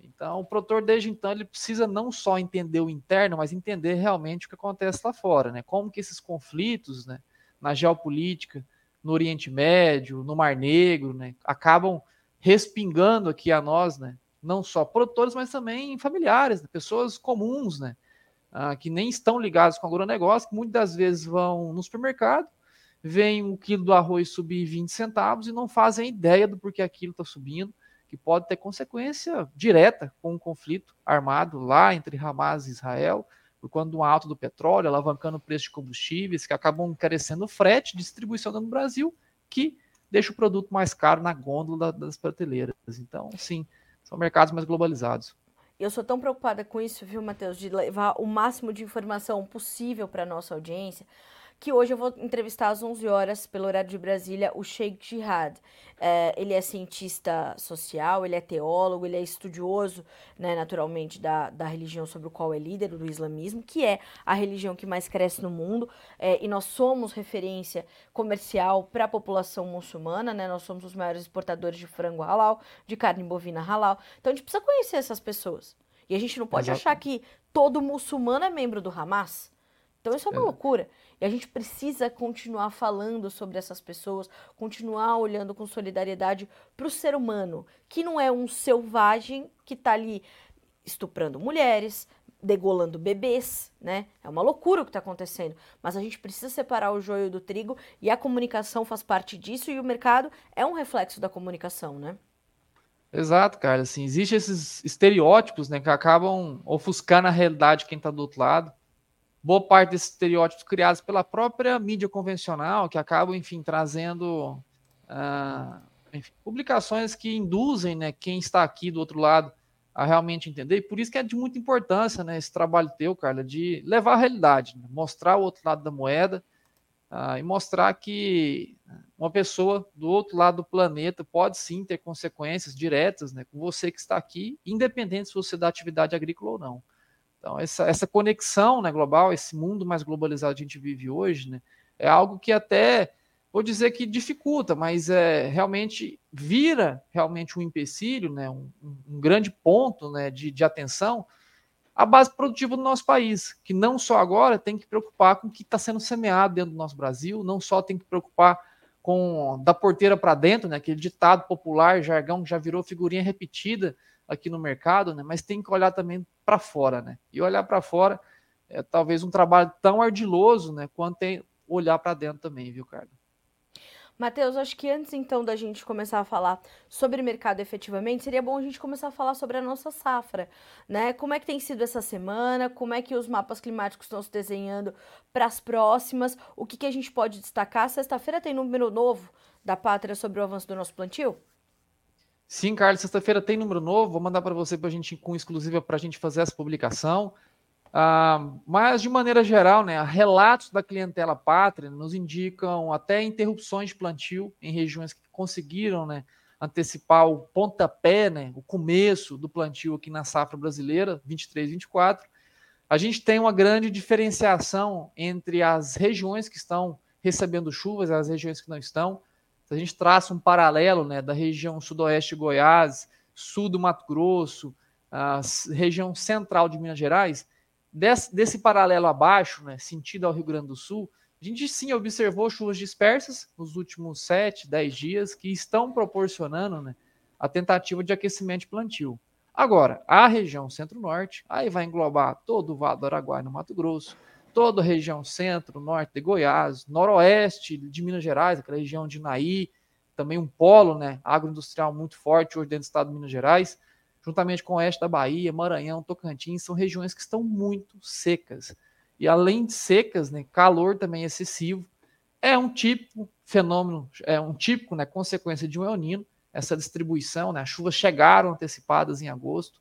então, o produtor, desde então, ele precisa não só entender o interno, mas entender realmente o que acontece lá fora, né? Como que esses conflitos, né, na geopolítica, no Oriente Médio, no Mar Negro, né, acabam respingando aqui a nós, né? Não só produtores, mas também familiares, né, pessoas comuns, né? Ah, que nem estão ligados com o agronegócio, que muitas das vezes vão no supermercado, veem um quilo do arroz subir 20 centavos e não fazem ideia do porquê aquilo está subindo que pode ter consequência direta com um conflito armado lá entre Hamas e Israel, por conta do alto do petróleo, alavancando o preço de combustíveis, que acabam encarecendo o frete distribuição no Brasil, que deixa o produto mais caro na gôndola das prateleiras. Então, sim, são mercados mais globalizados. Eu sou tão preocupada com isso, viu, Matheus, de levar o máximo de informação possível para a nossa audiência, que hoje eu vou entrevistar às 11 horas, pelo horário de Brasília, o Sheikh Jihad. É, ele é cientista social, ele é teólogo, ele é estudioso, né, naturalmente, da, da religião sobre o qual é líder, do islamismo, que é a religião que mais cresce no mundo, é, e nós somos referência comercial para a população muçulmana, né, nós somos os maiores exportadores de frango halal, de carne bovina halal, então a gente precisa conhecer essas pessoas. E a gente não pode Exato. achar que todo muçulmano é membro do Hamas. Então isso é uma é. loucura. E a gente precisa continuar falando sobre essas pessoas, continuar olhando com solidariedade para o ser humano, que não é um selvagem que está ali estuprando mulheres, degolando bebês, né? É uma loucura o que está acontecendo. Mas a gente precisa separar o joio do trigo e a comunicação faz parte disso e o mercado é um reflexo da comunicação, né? Exato, cara. Assim, existem esses estereótipos, né, que acabam ofuscando a realidade de quem está do outro lado boa parte desses estereótipos criados pela própria mídia convencional, que acabam, enfim, trazendo uh, enfim, publicações que induzem né, quem está aqui do outro lado a realmente entender. E por isso que é de muita importância né, esse trabalho teu, Carla, de levar a realidade, né, mostrar o outro lado da moeda uh, e mostrar que uma pessoa do outro lado do planeta pode sim ter consequências diretas né, com você que está aqui, independente se você dá atividade agrícola ou não. Então, essa, essa conexão né, global, esse mundo mais globalizado que a gente vive hoje, né, é algo que até, vou dizer que dificulta, mas é, realmente vira realmente um empecilho, né, um, um grande ponto né, de, de atenção a base produtiva do nosso país, que não só agora tem que preocupar com o que está sendo semeado dentro do nosso Brasil, não só tem que preocupar com da porteira para dentro, né, aquele ditado popular, jargão que já virou figurinha repetida aqui no mercado, né, mas tem que olhar também para fora, né? E olhar para fora é talvez um trabalho tão ardiloso, né, quanto tem olhar para dentro também, viu, Carlos? Matheus, acho que antes então da gente começar a falar sobre mercado efetivamente, seria bom a gente começar a falar sobre a nossa safra, né? Como é que tem sido essa semana? Como é que os mapas climáticos estão se desenhando para as próximas? O que, que a gente pode destacar? Sexta-feira tem número novo da Pátria sobre o avanço do nosso plantio? Sim, Carlos, sexta-feira tem número novo, vou mandar para você para a gente com exclusiva para a gente fazer essa publicação. Ah, mas de maneira geral, né, relatos da clientela pátria nos indicam até interrupções de plantio em regiões que conseguiram, né, antecipar o pontapé, né, o começo do plantio aqui na safra brasileira 23, 24. A gente tem uma grande diferenciação entre as regiões que estão recebendo chuvas e as regiões que não estão. Se a gente traça um paralelo né, da região sudoeste de Goiás, sul do Mato Grosso, a região central de Minas Gerais, desse, desse paralelo abaixo, né, sentido ao Rio Grande do Sul, a gente sim observou chuvas dispersas nos últimos 7, 10 dias que estão proporcionando né, a tentativa de aquecimento de plantio. Agora, a região centro-norte, aí vai englobar todo o Vale do Araguaia no Mato Grosso, toda a região centro, norte de Goiás, noroeste de Minas Gerais, aquela região de Naí, também um polo né, agroindustrial muito forte hoje dentro do estado de Minas Gerais, juntamente com o oeste da Bahia, Maranhão, Tocantins, são regiões que estão muito secas. E além de secas, né, calor também excessivo, é um típico fenômeno, é um típico né, consequência de um El Nino, essa distribuição, né, as chuvas chegaram antecipadas em agosto,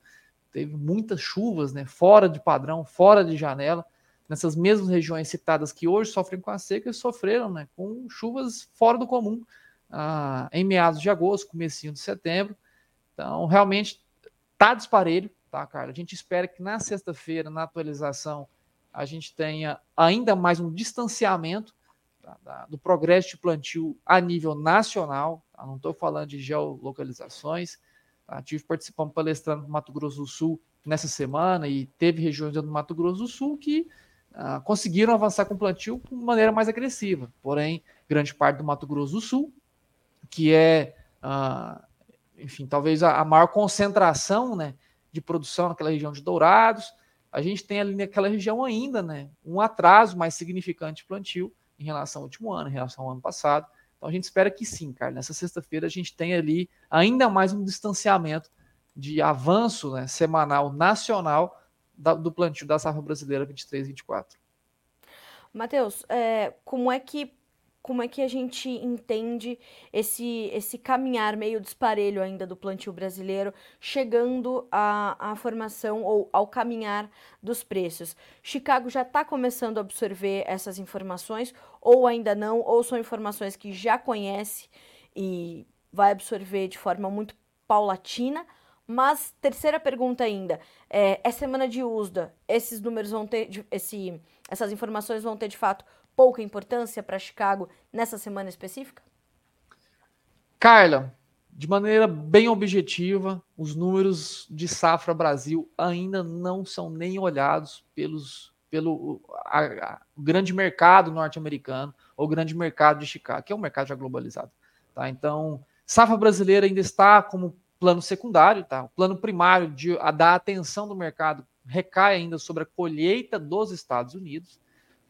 teve muitas chuvas né, fora de padrão, fora de janela, nessas mesmas regiões citadas que hoje sofrem com a seca, sofreram né, com chuvas fora do comum ah, em meados de agosto, comecinho de setembro. Então, realmente está disparelho, tá, Carla? A gente espera que na sexta-feira, na atualização, a gente tenha ainda mais um distanciamento tá, da, do progresso de plantio a nível nacional. Tá? Não estou falando de geolocalizações. Tá? Tive participando palestrando no Mato Grosso do Sul nessa semana e teve regiões do Mato Grosso do Sul que ah, conseguiram avançar com o plantio de maneira mais agressiva. Porém, grande parte do Mato Grosso do Sul, que é, ah, enfim, talvez a, a, maior concentração né, de produção naquela região de Dourados, a gente tem ali naquela região ainda né, um atraso mais significante de plantio em relação ao último ano, em relação ao ano passado. Então a gente espera que sim, cara. Nessa sexta-feira a gente tem ali ainda mais um distanciamento de avanço né, semanal nacional da, do plantio da safra brasileira 23-24. Matheus, é, como é que como é que a gente entende esse, esse caminhar meio disparelho ainda do plantio brasileiro, chegando à, à formação ou ao caminhar dos preços? Chicago já está começando a absorver essas informações, ou ainda não, ou são informações que já conhece e vai absorver de forma muito paulatina, mas, terceira pergunta ainda, é, é semana de USDA, esses números vão ter, esse, essas informações vão ter de fato pouca importância para Chicago nessa semana específica? Carla, de maneira bem objetiva, os números de safra Brasil ainda não são nem olhados pelos, pelo a, a, grande mercado norte-americano ou grande mercado de Chicago, que é um mercado já globalizado. Tá? Então, safra brasileira ainda está como plano secundário, tá? O plano primário de a dar atenção do mercado recai ainda sobre a colheita dos Estados Unidos,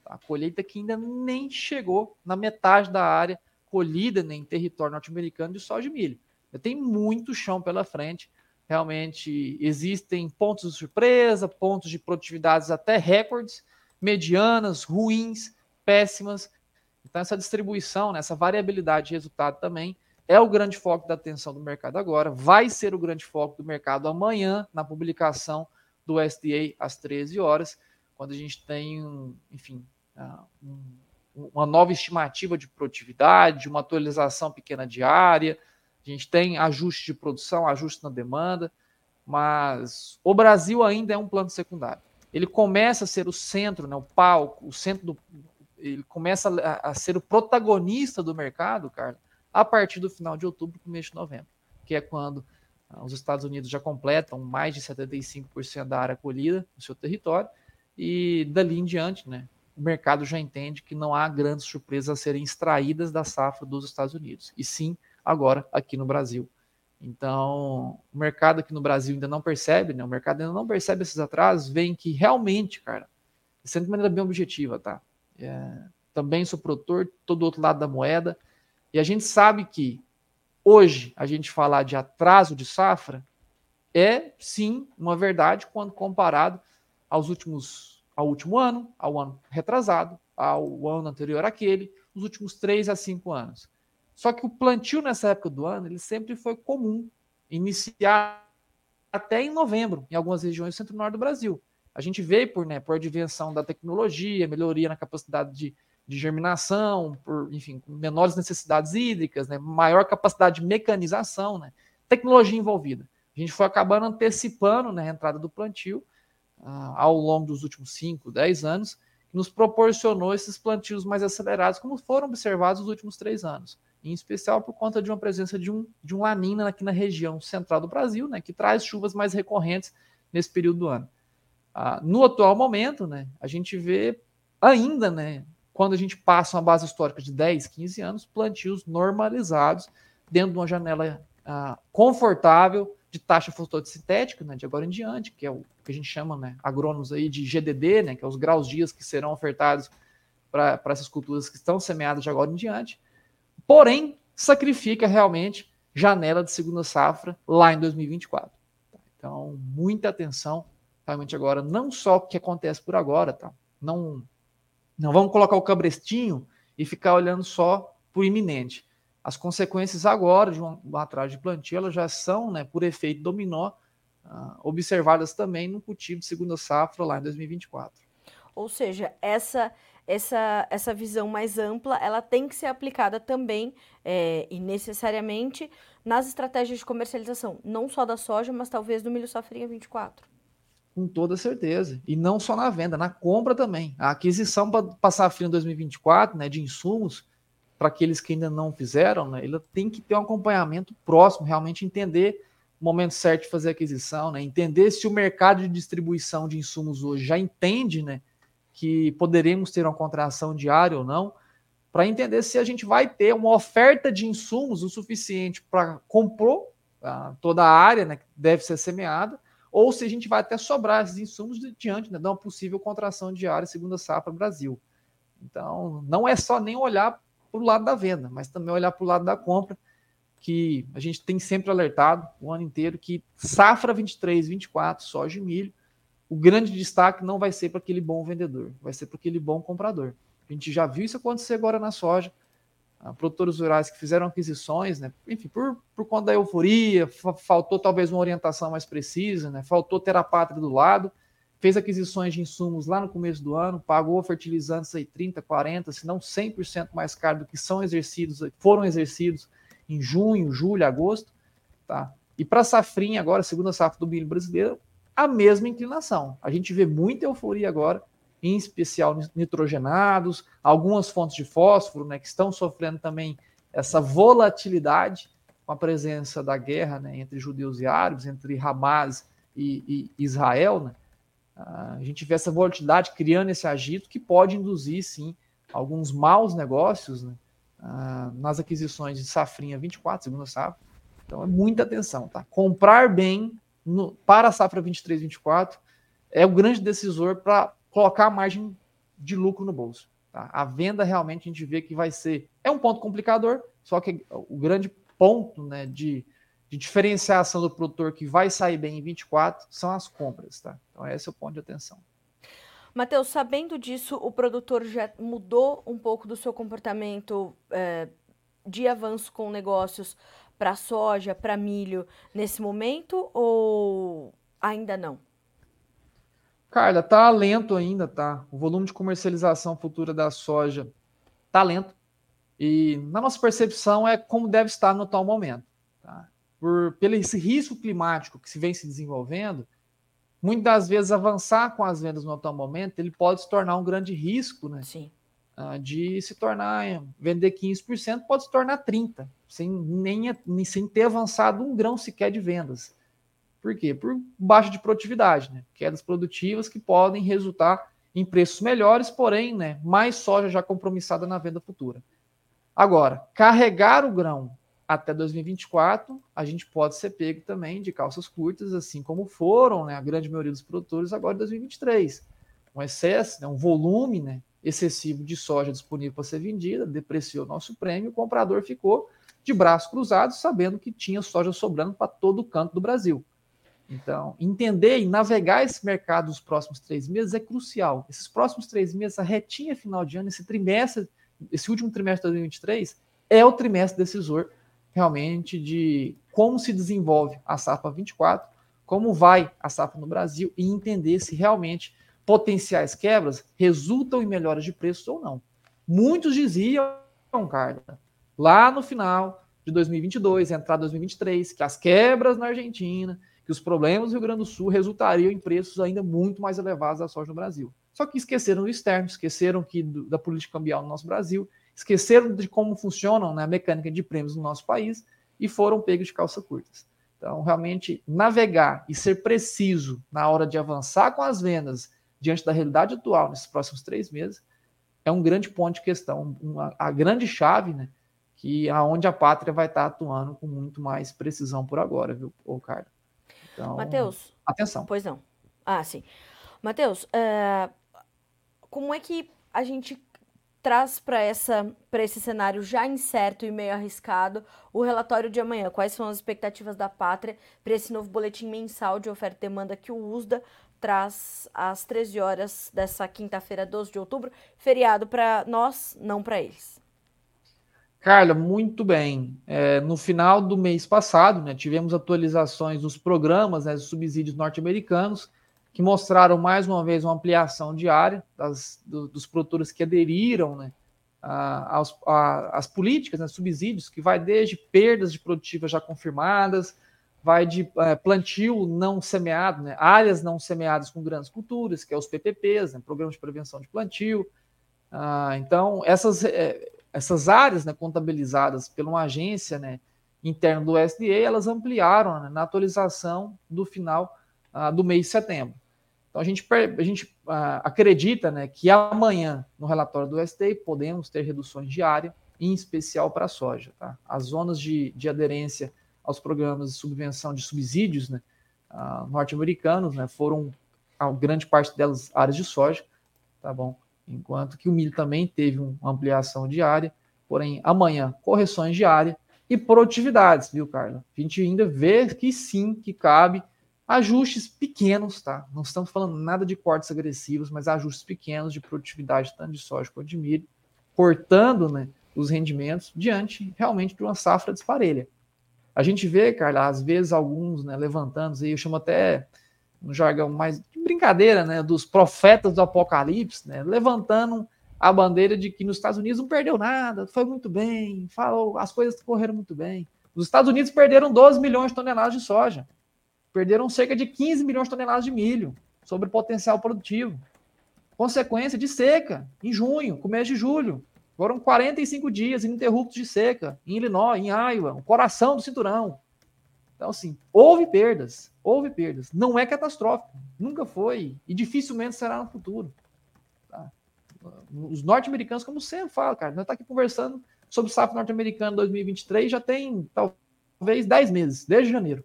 tá? a colheita que ainda nem chegou na metade da área colhida em território norte-americano de soja e milho. Tem muito chão pela frente. Realmente existem pontos de surpresa, pontos de produtividades até recordes, medianas, ruins, péssimas. Então, essa distribuição, né, essa variabilidade de resultado também é o grande foco da atenção do mercado agora, vai ser o grande foco do mercado amanhã, na publicação do SDA às 13 horas, quando a gente tem, enfim, ah, uma nova estimativa de produtividade, uma atualização pequena diária, a gente tem ajuste de produção, ajuste na demanda, mas o Brasil ainda é um plano secundário. Ele começa a ser o centro, né, o palco, o centro do. Ele começa a, a ser o protagonista do mercado, Carlos, a partir do final de outubro, começo de novembro, que é quando ah, os Estados Unidos já completam mais de 75% da área colhida no seu território, e dali em diante, né, o mercado já entende que não há grandes surpresas a serem extraídas da safra dos Estados Unidos, e sim agora aqui no Brasil. Então, o mercado aqui no Brasil ainda não percebe, né? O mercado ainda não percebe esses atrasos, vem que realmente, cara, sendo de maneira bem objetiva, tá? É, também sou produtor, todo outro lado da moeda, e a gente sabe que hoje a gente falar de atraso de safra é sim uma verdade quando comparado aos últimos ao último ano, ao ano retrasado, ao ano anterior àquele, os últimos três a cinco anos. Só que o plantio nessa época do ano ele sempre foi comum, iniciar até em novembro, em algumas regiões do centro-norte do Brasil. A gente veio por, né, por advenção da tecnologia, melhoria na capacidade de de germinação, por, enfim, menores necessidades hídricas, né, maior capacidade de mecanização, né, tecnologia envolvida. A gente foi acabando antecipando né, a entrada do plantio uh, ao longo dos últimos 5, 10 anos, que nos proporcionou esses plantios mais acelerados, como foram observados nos últimos três anos, em especial por conta de uma presença de um, de um lanina aqui na região central do Brasil, né, que traz chuvas mais recorrentes nesse período do ano. Uh, no atual momento, né, a gente vê ainda né, quando a gente passa uma base histórica de 10, 15 anos, plantios normalizados dentro de uma janela ah, confortável de taxa fotossintética, né, de agora em diante, que é o que a gente chama, né, agrônomos aí de GDD, né, que é os graus dias que serão ofertados para essas culturas que estão semeadas de agora em diante. Porém, sacrifica realmente janela de segunda safra lá em 2024. Então, muita atenção realmente agora, não só o que acontece por agora, tá? Não não vamos colocar o cabrestinho e ficar olhando só para o iminente. As consequências agora de um, atraso de plantio elas já são, né, por efeito dominó, uh, observadas também no cultivo de segunda safra lá em 2024. ou seja, essa essa, essa visão mais ampla ela tem que ser aplicada também é, e necessariamente nas estratégias de comercialização, não só da soja, mas talvez do milho safrinha 24. Com toda certeza. E não só na venda, na compra também. A aquisição para passar fila em 2024 né, de insumos, para aqueles que ainda não fizeram, né, ele tem que ter um acompanhamento próximo, realmente entender o momento certo de fazer a aquisição, né, entender se o mercado de distribuição de insumos hoje já entende né, que poderemos ter uma contração diária ou não, para entender se a gente vai ter uma oferta de insumos o suficiente para comprar uh, toda a área né, que deve ser semeada, ou se a gente vai até sobrar esses insumos diante né, de uma possível contração diária segundo a safra Brasil. Então, não é só nem olhar para o lado da venda, mas também olhar para o lado da compra, que a gente tem sempre alertado o ano inteiro que safra 23, 24, soja e milho, o grande destaque não vai ser para aquele bom vendedor, vai ser para aquele bom comprador. A gente já viu isso acontecer agora na soja. Ah, produtores rurais que fizeram aquisições, né? enfim, por, por conta da euforia, faltou talvez uma orientação mais precisa, né? faltou ter a pátria do lado, fez aquisições de insumos lá no começo do ano, pagou fertilizantes aí 30, 40, se não 100% mais caro do que são exercidos, foram exercidos em junho, julho, agosto, tá? E para a safrinha agora, segunda safra do milho brasileiro, a mesma inclinação. A gente vê muita euforia agora, em especial nitrogenados, algumas fontes de fósforo, né, que estão sofrendo também essa volatilidade com a presença da guerra né, entre judeus e árabes, entre Hamas e, e Israel. Né? A gente vê essa volatilidade criando esse agito que pode induzir, sim, alguns maus negócios né, nas aquisições de safrinha 24, segunda safra. Então é muita atenção, tá? Comprar bem no, para a safra 23, 24, é o grande decisor para colocar a margem de lucro no bolso. Tá? A venda realmente a gente vê que vai ser. É um ponto complicador, só que o grande ponto né, de, de diferenciação do produtor que vai sair bem em 24 são as compras. Tá? Então, esse é o ponto de atenção. Matheus, sabendo disso, o produtor já mudou um pouco do seu comportamento é, de avanço com negócios para soja, para milho nesse momento ou ainda não? Carla, tá lento ainda, tá? O volume de comercialização futura da soja tá lento. E na nossa percepção é como deve estar no atual momento. Tá? Por, pelo esse risco climático que se vem se desenvolvendo, muitas das vezes avançar com as vendas no atual momento, ele pode se tornar um grande risco, né? Sim. Ah, de se tornar, vender 15%, pode se tornar 30%, sem, nem, sem ter avançado um grão sequer de vendas. Por quê? Por baixa de produtividade, né? quedas produtivas que podem resultar em preços melhores, porém, né, mais soja já compromissada na venda futura. Agora, carregar o grão até 2024, a gente pode ser pego também de calças curtas, assim como foram né, a grande maioria dos produtores agora em 2023. Um excesso, né, um volume né, excessivo de soja disponível para ser vendida, depreciou nosso prêmio, o comprador ficou de braços cruzados, sabendo que tinha soja sobrando para todo o canto do Brasil. Então, entender e navegar esse mercado nos próximos três meses é crucial. Esses próximos três meses, a retinha final de ano, esse trimestre, esse último trimestre de 2023, é o trimestre decisor realmente de como se desenvolve a safra 24, como vai a safra no Brasil e entender se realmente potenciais quebras resultam em melhoras de preços ou não. Muitos diziam, Carla, lá no final de 2022, entrada 2023, que as quebras na Argentina, que os problemas do Rio Grande do Sul resultariam em preços ainda muito mais elevados da soja no Brasil. Só que esqueceram do externo, esqueceram que do, da política cambial no nosso Brasil, esqueceram de como funcionam né, a mecânica de prêmios no nosso país e foram pegos de calça curtas. Então, realmente, navegar e ser preciso na hora de avançar com as vendas diante da realidade atual nesses próximos três meses, é um grande ponto de questão, uma, a grande chave, né? Que aonde a pátria vai estar atuando com muito mais precisão por agora, viu, Carlos? Então, Matheus. Atenção. Pois não. Ah, sim. Matheus, é, como é que a gente traz para esse cenário já incerto e meio arriscado o relatório de amanhã? Quais são as expectativas da pátria para esse novo boletim mensal de oferta e demanda que o USDA traz às 13 horas dessa quinta-feira, 12 de outubro, feriado para nós, não para eles. Carla, muito bem. É, no final do mês passado, né, tivemos atualizações dos programas, né, dos subsídios norte-americanos, que mostraram mais uma vez uma ampliação diária das, do, dos produtores que aderiram né, a, aos, a, as políticas, né, subsídios, que vai desde perdas de produtivas já confirmadas, vai de é, plantio não semeado, né, áreas não semeadas com grandes culturas, que é os PPPs, né, Programas de Prevenção de Plantio. Ah, então, essas, é, essas áreas né, contabilizadas por uma agência né, interna do SDA, elas ampliaram né, na atualização do final ah, do mês de setembro. Então, a gente, a gente ah, acredita né, que amanhã, no relatório do SDA, podemos ter reduções de área, em especial para a soja. Tá? As zonas de, de aderência aos programas de subvenção de subsídios né, uh, norte-americanos, né, foram a grande parte delas áreas de soja, tá bom? Enquanto que o milho também teve uma ampliação de área, porém amanhã correções de área e produtividades, viu, Carla? A gente ainda vê que sim, que cabe ajustes pequenos, tá? Não estamos falando nada de cortes agressivos, mas ajustes pequenos de produtividade tanto de soja quanto de milho, cortando, né, os rendimentos diante realmente de uma safra desparelha. A gente vê, Carla, às vezes alguns né, levantando, eu chamo até um jargão mais de brincadeira, né, dos profetas do Apocalipse, né, levantando a bandeira de que nos Estados Unidos não perdeu nada, foi muito bem, falou, as coisas correram muito bem. Os Estados Unidos perderam 12 milhões de toneladas de soja, perderam cerca de 15 milhões de toneladas de milho sobre o potencial produtivo. Consequência de seca em junho, começo de julho. Foram 45 dias ininterruptos de seca em Illinois, em Iowa, o coração do cinturão. Então, assim, houve perdas, houve perdas. Não é catastrófico, nunca foi e dificilmente será no futuro. Tá? Os norte-americanos, como sempre falo, cara, nós estamos tá aqui conversando sobre o safra norte-americano 2023 já tem talvez 10 meses, desde janeiro.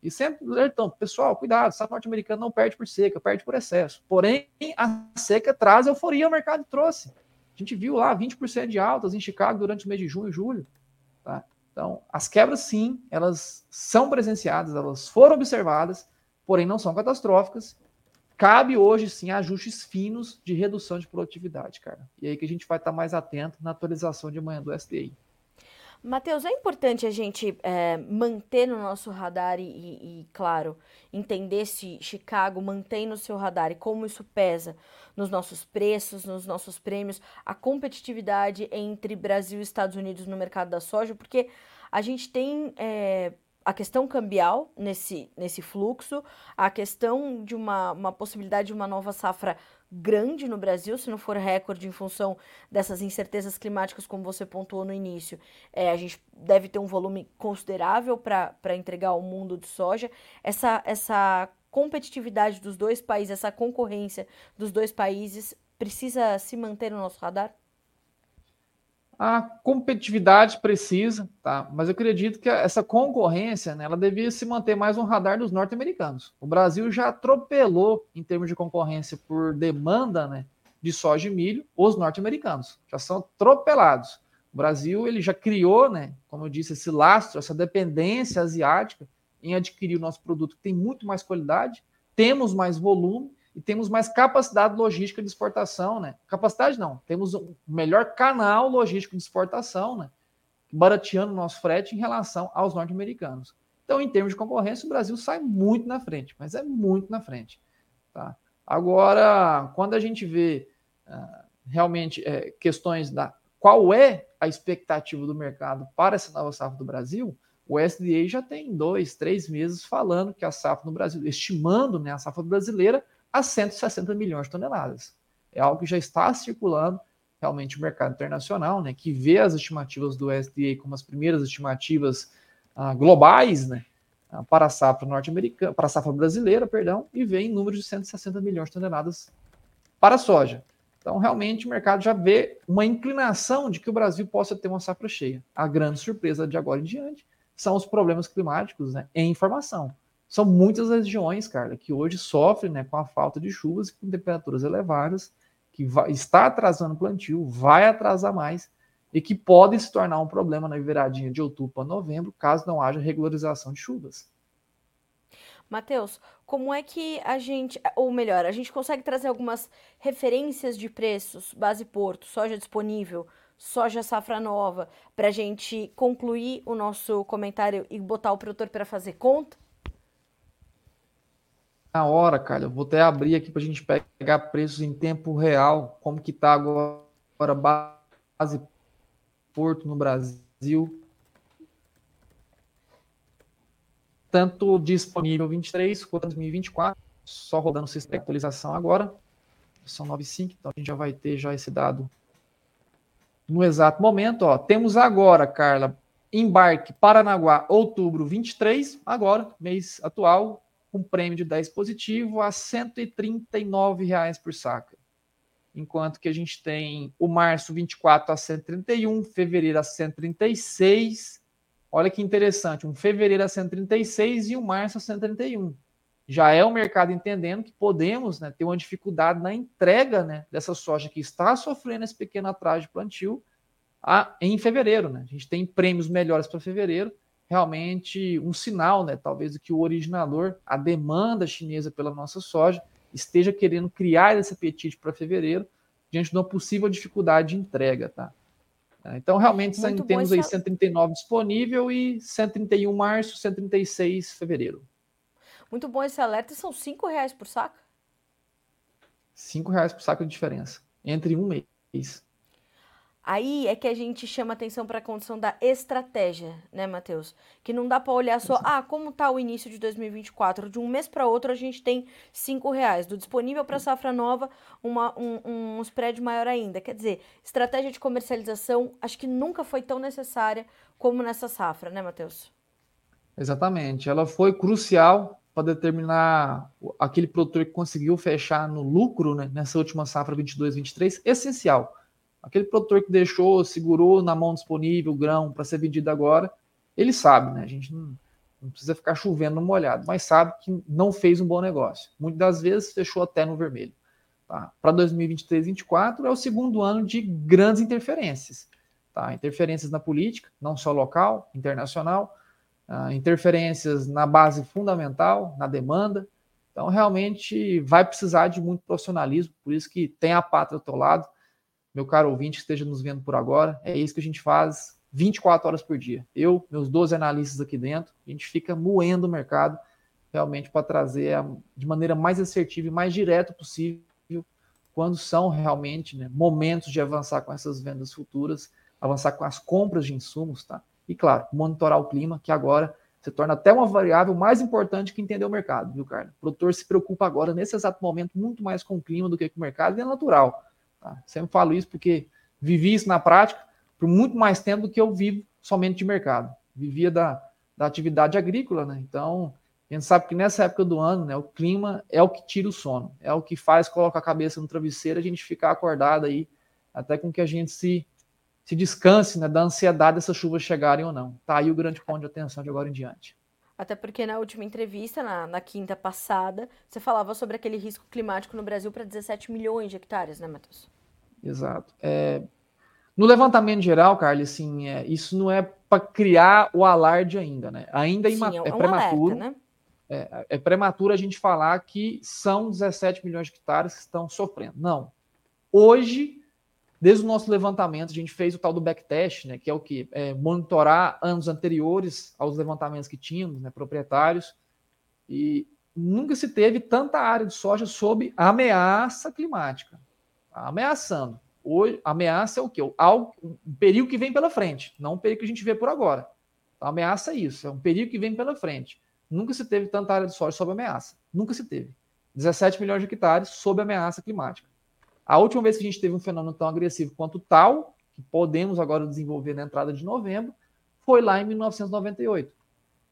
E sempre alertando, pessoal, cuidado, o safra norte-americano não perde por seca, perde por excesso. Porém, a seca traz euforia ao mercado trouxe. A gente viu lá 20% de altas em Chicago durante o mês de junho e julho. Tá? Então, as quebras, sim, elas são presenciadas, elas foram observadas, porém não são catastróficas. Cabe hoje, sim, ajustes finos de redução de produtividade, cara. E aí que a gente vai estar mais atento na atualização de amanhã do SDI. Matheus, é importante a gente é, manter no nosso radar e, e, claro, entender se Chicago mantém no seu radar e como isso pesa nos nossos preços, nos nossos prêmios, a competitividade entre Brasil e Estados Unidos no mercado da soja, porque a gente tem é, a questão cambial nesse, nesse fluxo, a questão de uma, uma possibilidade de uma nova safra grande no Brasil, se não for recorde em função dessas incertezas climáticas, como você pontuou no início. É, a gente deve ter um volume considerável para entregar ao mundo de soja. Essa, essa competitividade dos dois países, essa concorrência dos dois países, precisa se manter no nosso radar? A competitividade precisa, tá? Mas eu acredito que essa concorrência, né, ela devia se manter mais no radar dos norte-americanos. O Brasil já atropelou em termos de concorrência por demanda, né, de soja e milho, os norte-americanos. Já são atropelados. O Brasil ele já criou, né, como eu disse, esse lastro, essa dependência asiática em adquirir o nosso produto que tem muito mais qualidade, temos mais volume e temos mais capacidade logística de exportação, né? Capacidade não, temos um melhor canal logístico de exportação, né? Barateando o nosso frete em relação aos norte-americanos. Então, em termos de concorrência, o Brasil sai muito na frente, mas é muito na frente. Tá? Agora, quando a gente vê uh, realmente é, questões da qual é a expectativa do mercado para essa nova safra do Brasil, o SDA já tem dois, três meses falando que a safra no Brasil, estimando né, a safra brasileira a 160 milhões de toneladas. É algo que já está circulando realmente no mercado internacional, né, que vê as estimativas do SDA como as primeiras estimativas ah, globais, né, ah, para a safra norte-americana, para a safra brasileira, perdão, e vê em número de 160 milhões de toneladas para a soja. Então, realmente, o mercado já vê uma inclinação de que o Brasil possa ter uma safra cheia. A grande surpresa de agora em diante são os problemas climáticos né, em informação. São muitas regiões, cara, que hoje sofrem né, com a falta de chuvas e com temperaturas elevadas, que vai, está atrasando o plantio, vai atrasar mais e que podem se tornar um problema na viradinha de outubro para novembro, caso não haja regularização de chuvas. Matheus, como é que a gente, ou melhor, a gente consegue trazer algumas referências de preços, base porto, soja disponível, soja safra nova, para a gente concluir o nosso comentário e botar o produtor para fazer conta? Na hora, cara. Eu vou até abrir aqui para a gente pegar preços em tempo real, como que tá agora base porto no Brasil. Tanto disponível 23 quanto 2024, só rodando o sistema de atualização agora. São 9.5, então a gente já vai ter já esse dado no exato momento. Ó. Temos agora, Carla, embarque Paranaguá, outubro 23, agora, mês atual, com prêmio de 10 positivo a 139 reais por saca. Enquanto que a gente tem o março 24 a 131, fevereiro a 136. Olha que interessante, um fevereiro a 136 e o março a 131. Já é o mercado entendendo que podemos né, ter uma dificuldade na entrega né, dessa soja que está sofrendo esse pequeno atraso de plantio a, em fevereiro. Né? A gente tem prêmios melhores para fevereiro realmente um sinal, né, talvez, de que o originador, a demanda chinesa pela nossa soja, esteja querendo criar esse apetite para fevereiro, diante de uma possível dificuldade de entrega, tá? Então, realmente, Muito temos aí 139 disponível e 131 março, 136 fevereiro. Muito bom esse alerta. São cinco reais por saco? Cinco reais por saco de diferença entre um mês. Aí é que a gente chama atenção para a condição da estratégia, né, Matheus? Que não dá para olhar só, ah, como tá o início de 2024. De um mês para outro a gente tem cinco reais. Do disponível para safra nova, uma, um, um spread maior ainda. Quer dizer, estratégia de comercialização acho que nunca foi tão necessária como nessa safra, né, Matheus? Exatamente. Ela foi crucial para determinar aquele produtor que conseguiu fechar no lucro né, nessa última safra 22-23, essencial Aquele produtor que deixou, segurou na mão disponível o grão para ser vendido agora, ele sabe, né? A gente não, não precisa ficar chovendo no molhado, mas sabe que não fez um bom negócio. Muitas das vezes fechou até no vermelho. Tá? Para 2023 2024 é o segundo ano de grandes interferências. Tá? Interferências na política, não só local, internacional, uh, interferências na base fundamental, na demanda. Então, realmente vai precisar de muito profissionalismo, por isso que tem a pátria ao teu lado, meu caro ouvinte que esteja nos vendo por agora, é isso que a gente faz 24 horas por dia. Eu, meus 12 analistas aqui dentro, a gente fica moendo o mercado realmente para trazer a, de maneira mais assertiva e mais direta possível quando são realmente né, momentos de avançar com essas vendas futuras, avançar com as compras de insumos, tá? E claro, monitorar o clima, que agora se torna até uma variável mais importante que entender o mercado, viu, Carlos? O produtor se preocupa agora, nesse exato momento, muito mais com o clima do que com o mercado, e é natural. Tá? Sempre falo isso porque vivi isso na prática por muito mais tempo do que eu vivo somente de mercado. Vivia da, da atividade agrícola, né? Então, a gente sabe que nessa época do ano, né, o clima é o que tira o sono, é o que faz colocar a cabeça no travesseiro, a gente ficar acordado aí, até com que a gente se, se descanse né, da ansiedade dessas chuvas chegarem ou não. Tá aí o grande ponto de atenção de agora em diante. Até porque na última entrevista, na, na quinta passada, você falava sobre aquele risco climático no Brasil para 17 milhões de hectares, né, Matheus? Exato. É, no levantamento geral, Carlos, assim, é, isso não é para criar o alarde ainda, né? Ainda Sim, é, é, prematuro. Alerta, né? É, é, prematuro a gente falar que são 17 milhões de hectares que estão sofrendo. Não. Hoje, desde o nosso levantamento, a gente fez o tal do backtest, né? Que é o que? É monitorar anos anteriores aos levantamentos que tínhamos, né? Proprietários. E nunca se teve tanta área de soja sob ameaça climática ameaçando. Hoje, ameaça é o quê? Algo, um perigo que vem pela frente, não um perigo que a gente vê por agora. Então, ameaça é isso, é um perigo que vem pela frente. Nunca se teve tanta área de soja sob ameaça. Nunca se teve. 17 milhões de hectares sob ameaça climática. A última vez que a gente teve um fenômeno tão agressivo quanto tal, que podemos agora desenvolver na entrada de novembro, foi lá em 1998.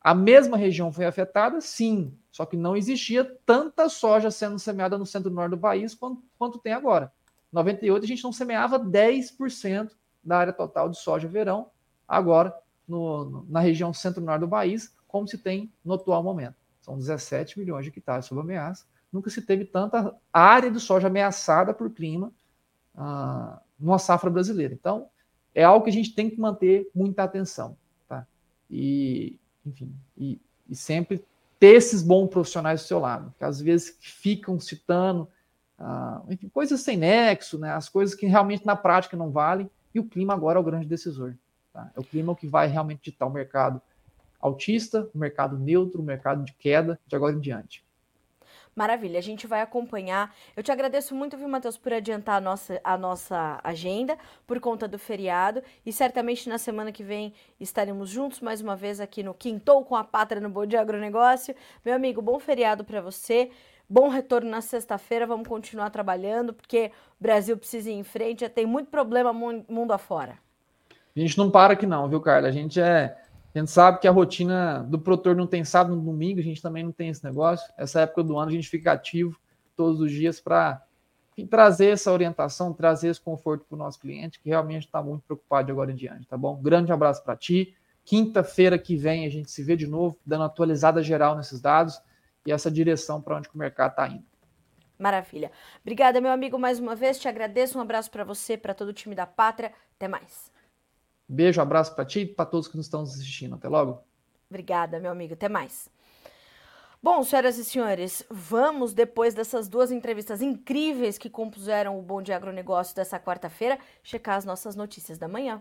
A mesma região foi afetada, sim, só que não existia tanta soja sendo semeada no centro-norte do país quanto, quanto tem agora. 98 a gente não semeava 10% da área total de soja verão, agora no, na região centro-norte do país, como se tem no atual momento. São 17 milhões de hectares sob ameaça. Nunca se teve tanta área de soja ameaçada por clima ah, numa safra brasileira. Então, é algo que a gente tem que manter muita atenção. Tá? E, enfim, e, e sempre ter esses bons profissionais do seu lado, que às vezes ficam citando ah, enfim, coisas sem nexo, né? as coisas que realmente na prática não valem, e o clima agora é o grande decisor. Tá? É o clima que vai realmente ditar o mercado altista, o mercado neutro, o mercado de queda, de agora em diante. Maravilha, a gente vai acompanhar. Eu te agradeço muito, viu, Matheus, por adiantar a nossa, a nossa agenda por conta do feriado. E certamente na semana que vem estaremos juntos mais uma vez aqui no Quintou com a Pátria no Bom Dia Agronegócio. Meu amigo, bom feriado para você. Bom retorno na sexta-feira. Vamos continuar trabalhando, porque o Brasil precisa ir em frente. Tem muito problema mundo afora. A gente não para aqui, não, viu, Carla? A gente é a gente sabe que a rotina do produtor não tem sábado no domingo, a gente também não tem esse negócio. Essa época do ano a gente fica ativo todos os dias para trazer essa orientação, trazer esse conforto para o nosso cliente, que realmente está muito preocupado de agora em diante, tá bom? Grande abraço para ti. Quinta-feira que vem a gente se vê de novo, dando atualizada geral nesses dados e essa direção para onde o mercado está indo. Maravilha. Obrigada, meu amigo, mais uma vez. Te agradeço. Um abraço para você, para todo o time da Pátria. Até mais. Beijo, abraço para ti e para todos que nos estão assistindo. Até logo. Obrigada, meu amigo. Até mais. Bom, senhoras e senhores, vamos, depois dessas duas entrevistas incríveis que compuseram o Bom Dia Agronegócio dessa quarta-feira, checar as nossas notícias da manhã.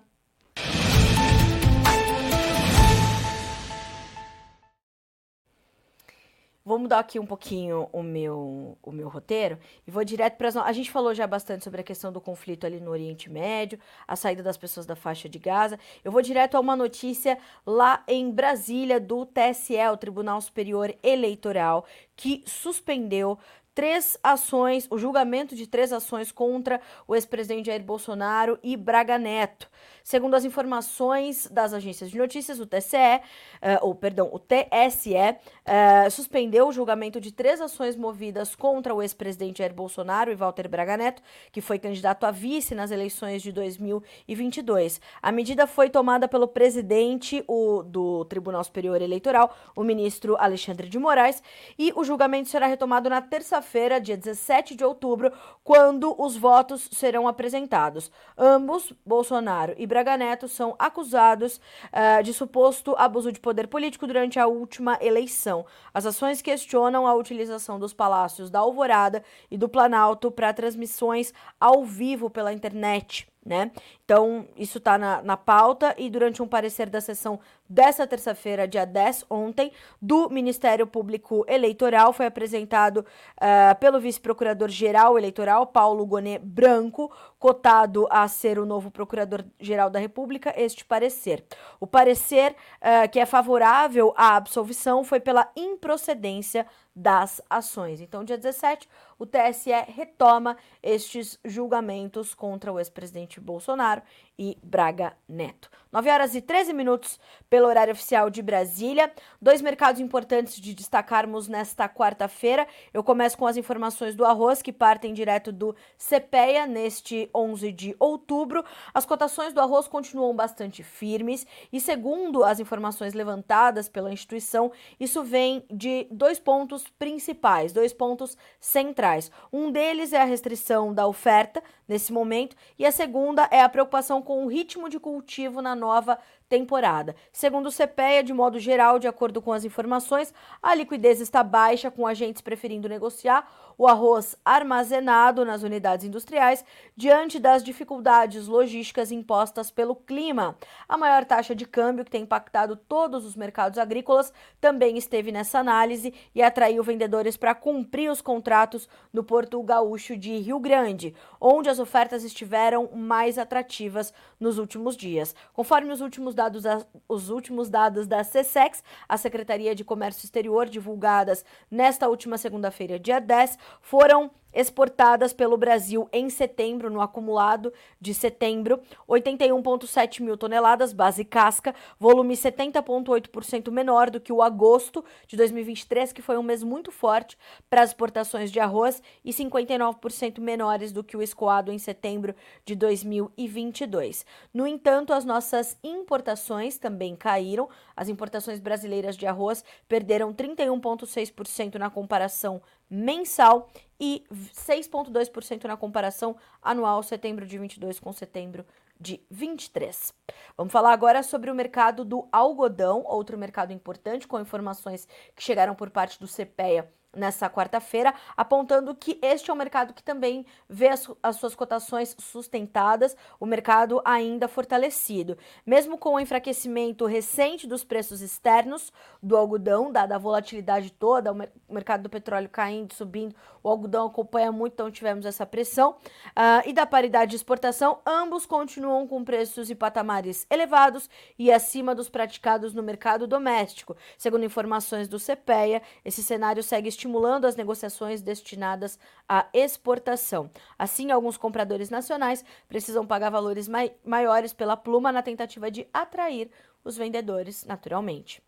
Vou mudar aqui um pouquinho o meu, o meu roteiro e vou direto para as. A gente falou já bastante sobre a questão do conflito ali no Oriente Médio, a saída das pessoas da faixa de Gaza. Eu vou direto a uma notícia lá em Brasília do TSE, o Tribunal Superior Eleitoral, que suspendeu três ações, o julgamento de três ações contra o ex-presidente Jair Bolsonaro e Braga Neto. Segundo as informações das agências de notícias, o TCE, uh, eh, ou perdão, o TSE uh, suspendeu o julgamento de três ações movidas contra o ex-presidente Jair Bolsonaro e Walter Braga Neto, que foi candidato a vice nas eleições de 2022. A medida foi tomada pelo presidente o, do Tribunal Superior Eleitoral, o ministro Alexandre de Moraes, e o julgamento será retomado na terça-feira, dia 17 de outubro, quando os votos serão apresentados. Ambos, Bolsonaro e Braga Neto são acusados uh, de suposto abuso de poder político durante a última eleição. As ações questionam a utilização dos palácios da Alvorada e do Planalto para transmissões ao vivo pela internet né? Então, isso está na, na pauta e durante um parecer da sessão dessa terça-feira, dia 10, ontem, do Ministério Público Eleitoral, foi apresentado uh, pelo vice-procurador-geral eleitoral, Paulo Gonê Branco, cotado a ser o novo procurador-geral da República, este parecer. O parecer, uh, que é favorável à absolvição, foi pela improcedência das ações. Então, dia 17, o TSE retoma estes julgamentos contra o ex-presidente Bolsonaro e Braga Neto. 9 horas e 13 minutos pelo horário oficial de Brasília. Dois mercados importantes de destacarmos nesta quarta-feira. Eu começo com as informações do arroz que partem direto do CPEA neste 11 de outubro. As cotações do arroz continuam bastante firmes e, segundo as informações levantadas pela instituição, isso vem de dois pontos principais, dois pontos centrais. Um deles é a restrição da oferta nesse momento e a segunda é a preocupação com o ritmo de cultivo na nova temporada. Segundo o CPEA, de modo geral, de acordo com as informações, a liquidez está baixa, com agentes preferindo negociar o arroz armazenado nas unidades industriais diante das dificuldades logísticas impostas pelo clima. A maior taxa de câmbio, que tem impactado todos os mercados agrícolas, também esteve nessa análise e atraiu vendedores para cumprir os contratos no Porto Gaúcho de Rio Grande, onde as ofertas estiveram mais atrativas nos últimos dias. Conforme os últimos dados, os últimos dados da CSEX, a Secretaria de Comércio Exterior, divulgadas nesta última segunda-feira, dia 10, foram exportadas pelo Brasil em setembro, no acumulado de setembro, 81,7 mil toneladas, base casca, volume 70,8% menor do que o agosto de 2023, que foi um mês muito forte para as exportações de arroz, e 59% menores do que o escoado em setembro de 2022. No entanto, as nossas importações também caíram, as importações brasileiras de arroz perderam 31,6% na comparação mensal e 6,2% na comparação anual setembro de 22 com setembro de 23. Vamos falar agora sobre o mercado do algodão, outro mercado importante, com informações que chegaram por parte do CPEA nessa quarta-feira, apontando que este é um mercado que também vê as, as, suas cotações sustentadas, o mercado ainda fortalecido. Mesmo com o enfraquecimento recente dos preços externos do algodão, dada a volatilidade toda, o, mer mercado do petróleo caindo, subindo, o algodão acompanha muito, então tivemos essa pressão, uh, e da paridade de exportação, ambos continuam com preços e patamares elevados e acima dos praticados no mercado doméstico. Segundo informações do CPEA, esse cenário segue estimulando as negociações destinadas à exportação. Assim, alguns compradores nacionais precisam pagar valores mai maiores pela pluma na tentativa de atrair os vendedores, naturalmente.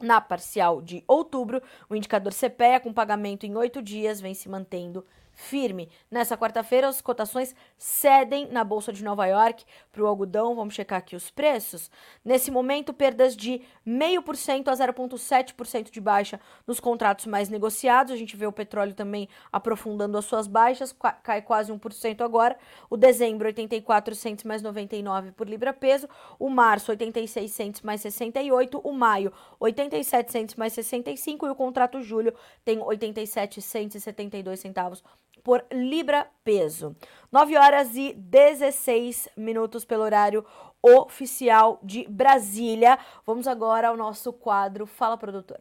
Na parcial de outubro, o indicador CPEA com pagamento em oito dias vem se mantendo firme. Nessa quarta-feira, as cotações cedem na Bolsa de Nova York para o algodão. Vamos checar aqui os preços. Nesse momento, perdas de 0,5% a 0,7% de baixa nos contratos mais negociados. A gente vê o petróleo também aprofundando as suas baixas, cai quase 1% agora. O dezembro, 84 centos mais 99 por libra peso. O março, 86 centos mais 68. O maio, 87 centos mais 65. E o contrato julho tem 87 centos e 72 centavos por libra peso. 9 horas e 16 minutos pelo horário oficial de Brasília. Vamos agora ao nosso quadro Fala Produtor.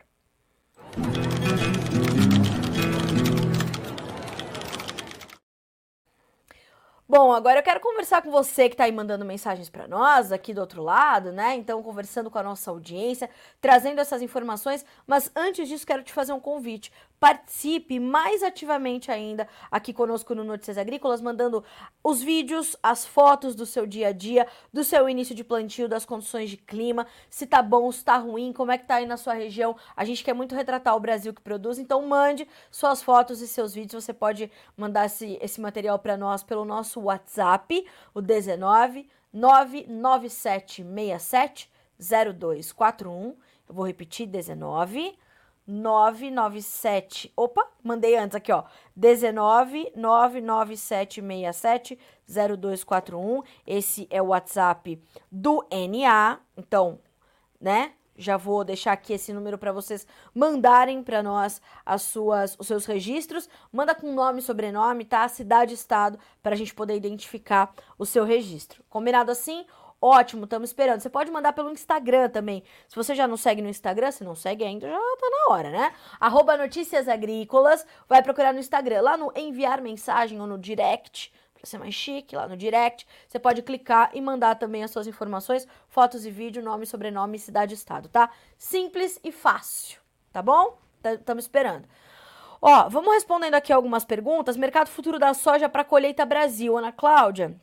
Bom, agora eu quero conversar com você que está aí mandando mensagens para nós aqui do outro lado, né? Então, conversando com a nossa audiência, trazendo essas informações. Mas antes disso, quero te fazer um convite. Participe mais ativamente ainda aqui conosco no Notícias Agrícolas, mandando os vídeos, as fotos do seu dia a dia, do seu início de plantio, das condições de clima, se tá bom, se tá ruim, como é que tá aí na sua região. A gente quer muito retratar o Brasil que produz, então mande suas fotos e seus vídeos. Você pode mandar esse, esse material para nós pelo nosso WhatsApp, o 19 99767 0241. Eu vou repetir: 19 997. Opa, mandei antes aqui, ó. 19 99767 0241. Esse é o WhatsApp do NA. Então, né? Já vou deixar aqui esse número para vocês mandarem para nós as suas, os seus registros. Manda com nome, sobrenome, tá? Cidade, estado, para a gente poder identificar o seu registro. Combinado assim? Ótimo, estamos esperando. Você pode mandar pelo Instagram também. Se você já não segue no Instagram, se não segue ainda, já tá na hora, né? Arroba Notícias Agrícolas. Vai procurar no Instagram, lá no enviar mensagem ou no direct, para ser mais chique, lá no direct. Você pode clicar e mandar também as suas informações, fotos e vídeo, nome, sobrenome, cidade e estado, tá? Simples e fácil, tá bom? Estamos esperando. Ó, vamos respondendo aqui algumas perguntas. Mercado futuro da soja para colheita Brasil, Ana Cláudia.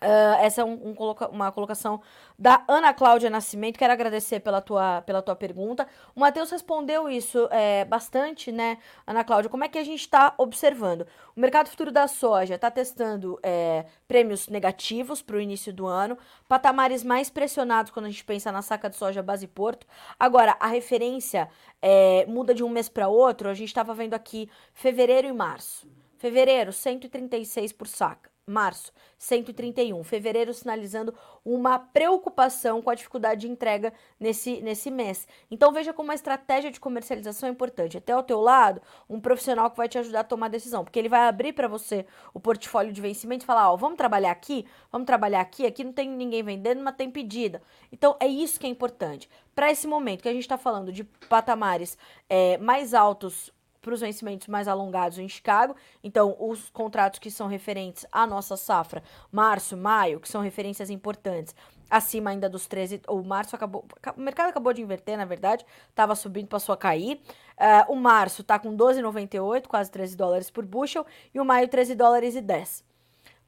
Uh, essa é um, um, uma colocação da Ana Cláudia Nascimento. Quero agradecer pela tua, pela tua pergunta. O Matheus respondeu isso é, bastante, né, Ana Cláudia? Como é que a gente está observando? O mercado futuro da soja está testando é, prêmios negativos para o início do ano, patamares mais pressionados quando a gente pensa na saca de soja base porto. Agora, a referência é, muda de um mês para outro. A gente estava vendo aqui fevereiro e março. Fevereiro, 136 por saca março, 131. Fevereiro sinalizando uma preocupação com a dificuldade de entrega nesse, nesse mês. Então veja como uma estratégia de comercialização é importante. Até ao teu lado, um profissional que vai te ajudar a tomar decisão, porque ele vai abrir para você o portfólio de vencimento e falar, ó, vamos trabalhar aqui, vamos trabalhar aqui, aqui não tem ninguém vendendo, mas tem pedida. Então é isso que é importante. Para esse momento que a gente está falando de patamares é, mais altos para os vencimentos mais alongados em Chicago. Então, os contratos que são referentes à nossa safra, março, maio, que são referências importantes, acima ainda dos 13. O março acabou. O mercado acabou de inverter, na verdade. Estava subindo, passou a cair. Uh, o março está com 12,98, quase 13 dólares por bushel. E o maio, 13 dólares e 10.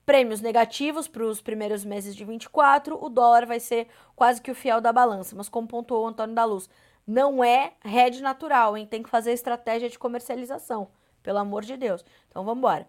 Prêmios negativos para os primeiros meses de 24, o dólar vai ser quase que o fiel da balança, mas como pontuou o Antônio da Luz, não é head natural, hein? Tem que fazer estratégia de comercialização, pelo amor de Deus. Então vamos embora.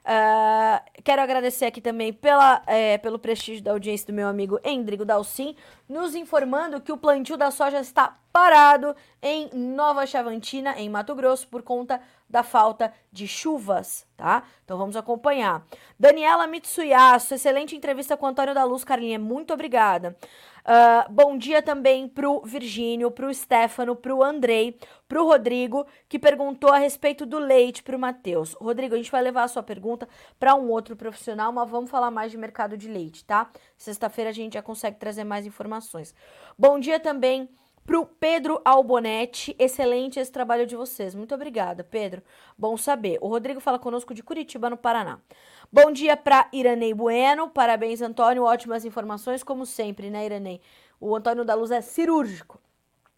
Uh, quero agradecer aqui também pela, é, pelo prestígio da audiência do meu amigo Endrigo Dalcin, nos informando que o plantio da soja está parado em Nova Chavantina, em Mato Grosso, por conta da falta de chuvas, tá? Então vamos acompanhar. Daniela Mitsuyasu, excelente entrevista com Antônio da Luz, Carlinha, muito obrigada. Uh, bom dia também pro Virgínio, pro Stefano, pro Andrei, pro Rodrigo, que perguntou a respeito do leite pro Matheus. Rodrigo, a gente vai levar a sua pergunta para um outro profissional, mas vamos falar mais de mercado de leite, tá? Sexta-feira a gente já consegue trazer mais informações. Bom dia também pro Pedro Albonetti, excelente esse trabalho de vocês. Muito obrigada, Pedro. Bom saber. O Rodrigo fala conosco de Curitiba, no Paraná. Bom dia para Iranei Bueno. Parabéns, Antônio. Ótimas informações, como sempre, né, Iranei? O Antônio da Luz é cirúrgico.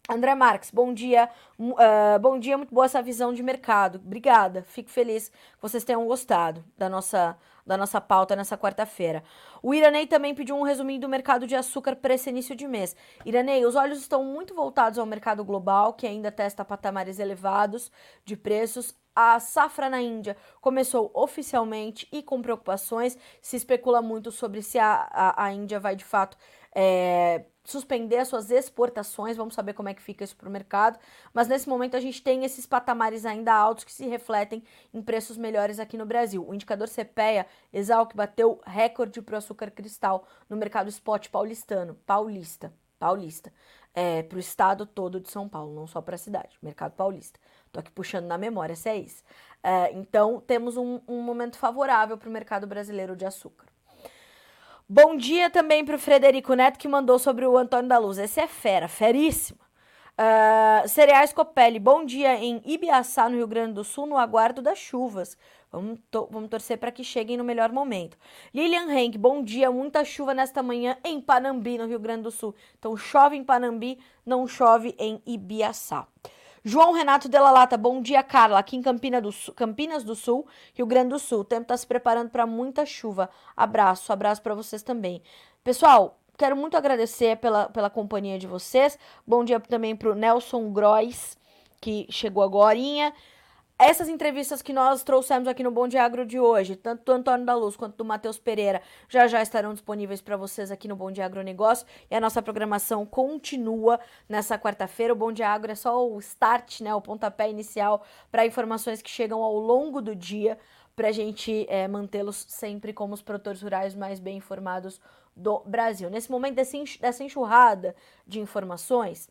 André Marques, bom dia. Uh, bom dia, muito boa essa visão de mercado. Obrigada. Fico feliz que vocês tenham gostado da nossa, da nossa pauta nessa quarta-feira. O Iranei também pediu um resuminho do mercado de açúcar para esse início de mês. Iranei, os olhos estão muito voltados ao mercado global, que ainda testa patamares elevados de preços a safra na Índia começou oficialmente e com preocupações. Se especula muito sobre se a, a, a Índia vai de fato é, suspender as suas exportações. Vamos saber como é que fica isso para o mercado. Mas nesse momento a gente tem esses patamares ainda altos que se refletem em preços melhores aqui no Brasil. O indicador CPEA, Exalc, bateu recorde para o açúcar cristal no mercado spot paulistano. Paulista. Paulista. É, para o estado todo de São Paulo, não só para a cidade. Mercado paulista. Tô aqui puxando na memória se é isso. É, então, temos um, um momento favorável para o mercado brasileiro de açúcar. Bom dia também para o Frederico Neto, que mandou sobre o Antônio da Luz. Esse é fera, feríssima. Uh, Cereais Copelli, bom dia em Ibiaçá, no Rio Grande do Sul, no aguardo das chuvas. Vamos, to vamos torcer para que cheguem no melhor momento. Lilian Henk, bom dia. Muita chuva nesta manhã em Panambi, no Rio Grande do Sul. Então chove em Panambi, não chove em Ibiaçá. João Renato Della Lata, bom dia, Carla. Aqui em Campina do Sul, Campinas do Sul, Rio Grande do Sul. O tempo está se preparando para muita chuva. Abraço, abraço para vocês também. Pessoal, quero muito agradecer pela, pela companhia de vocês. Bom dia também para o Nelson Grois, que chegou agora. Essas entrevistas que nós trouxemos aqui no Bom Dia Agro de hoje, tanto do Antônio da Luz quanto do Matheus Pereira, já já estarão disponíveis para vocês aqui no Bom Dia Agronegócio. E a nossa programação continua nessa quarta-feira. O Bom Dia Agro é só o start, né, o pontapé inicial para informações que chegam ao longo do dia para a gente é, mantê-los sempre como os produtores rurais mais bem informados do Brasil. Nesse momento dessa enxurrada de informações,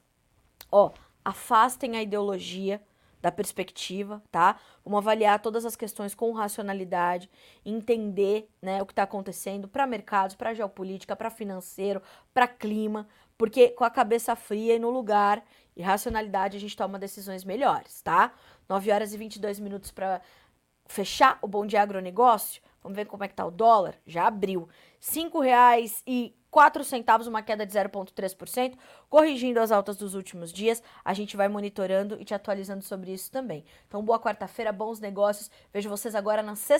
ó, afastem a ideologia da perspectiva, tá? Vamos avaliar todas as questões com racionalidade, entender né, o que está acontecendo para mercados, para geopolítica, para financeiro, para clima, porque com a cabeça fria e no lugar e racionalidade a gente toma decisões melhores, tá? 9 horas e 22 minutos para fechar o Bom Dia Agronegócio. Vamos ver como é que tá o dólar. Já abriu. R$ 5,00 e 4 centavos, uma queda de 0,3%, corrigindo as altas dos últimos dias. A gente vai monitorando e te atualizando sobre isso também. Então, boa quarta-feira, bons negócios. Vejo vocês agora na sexta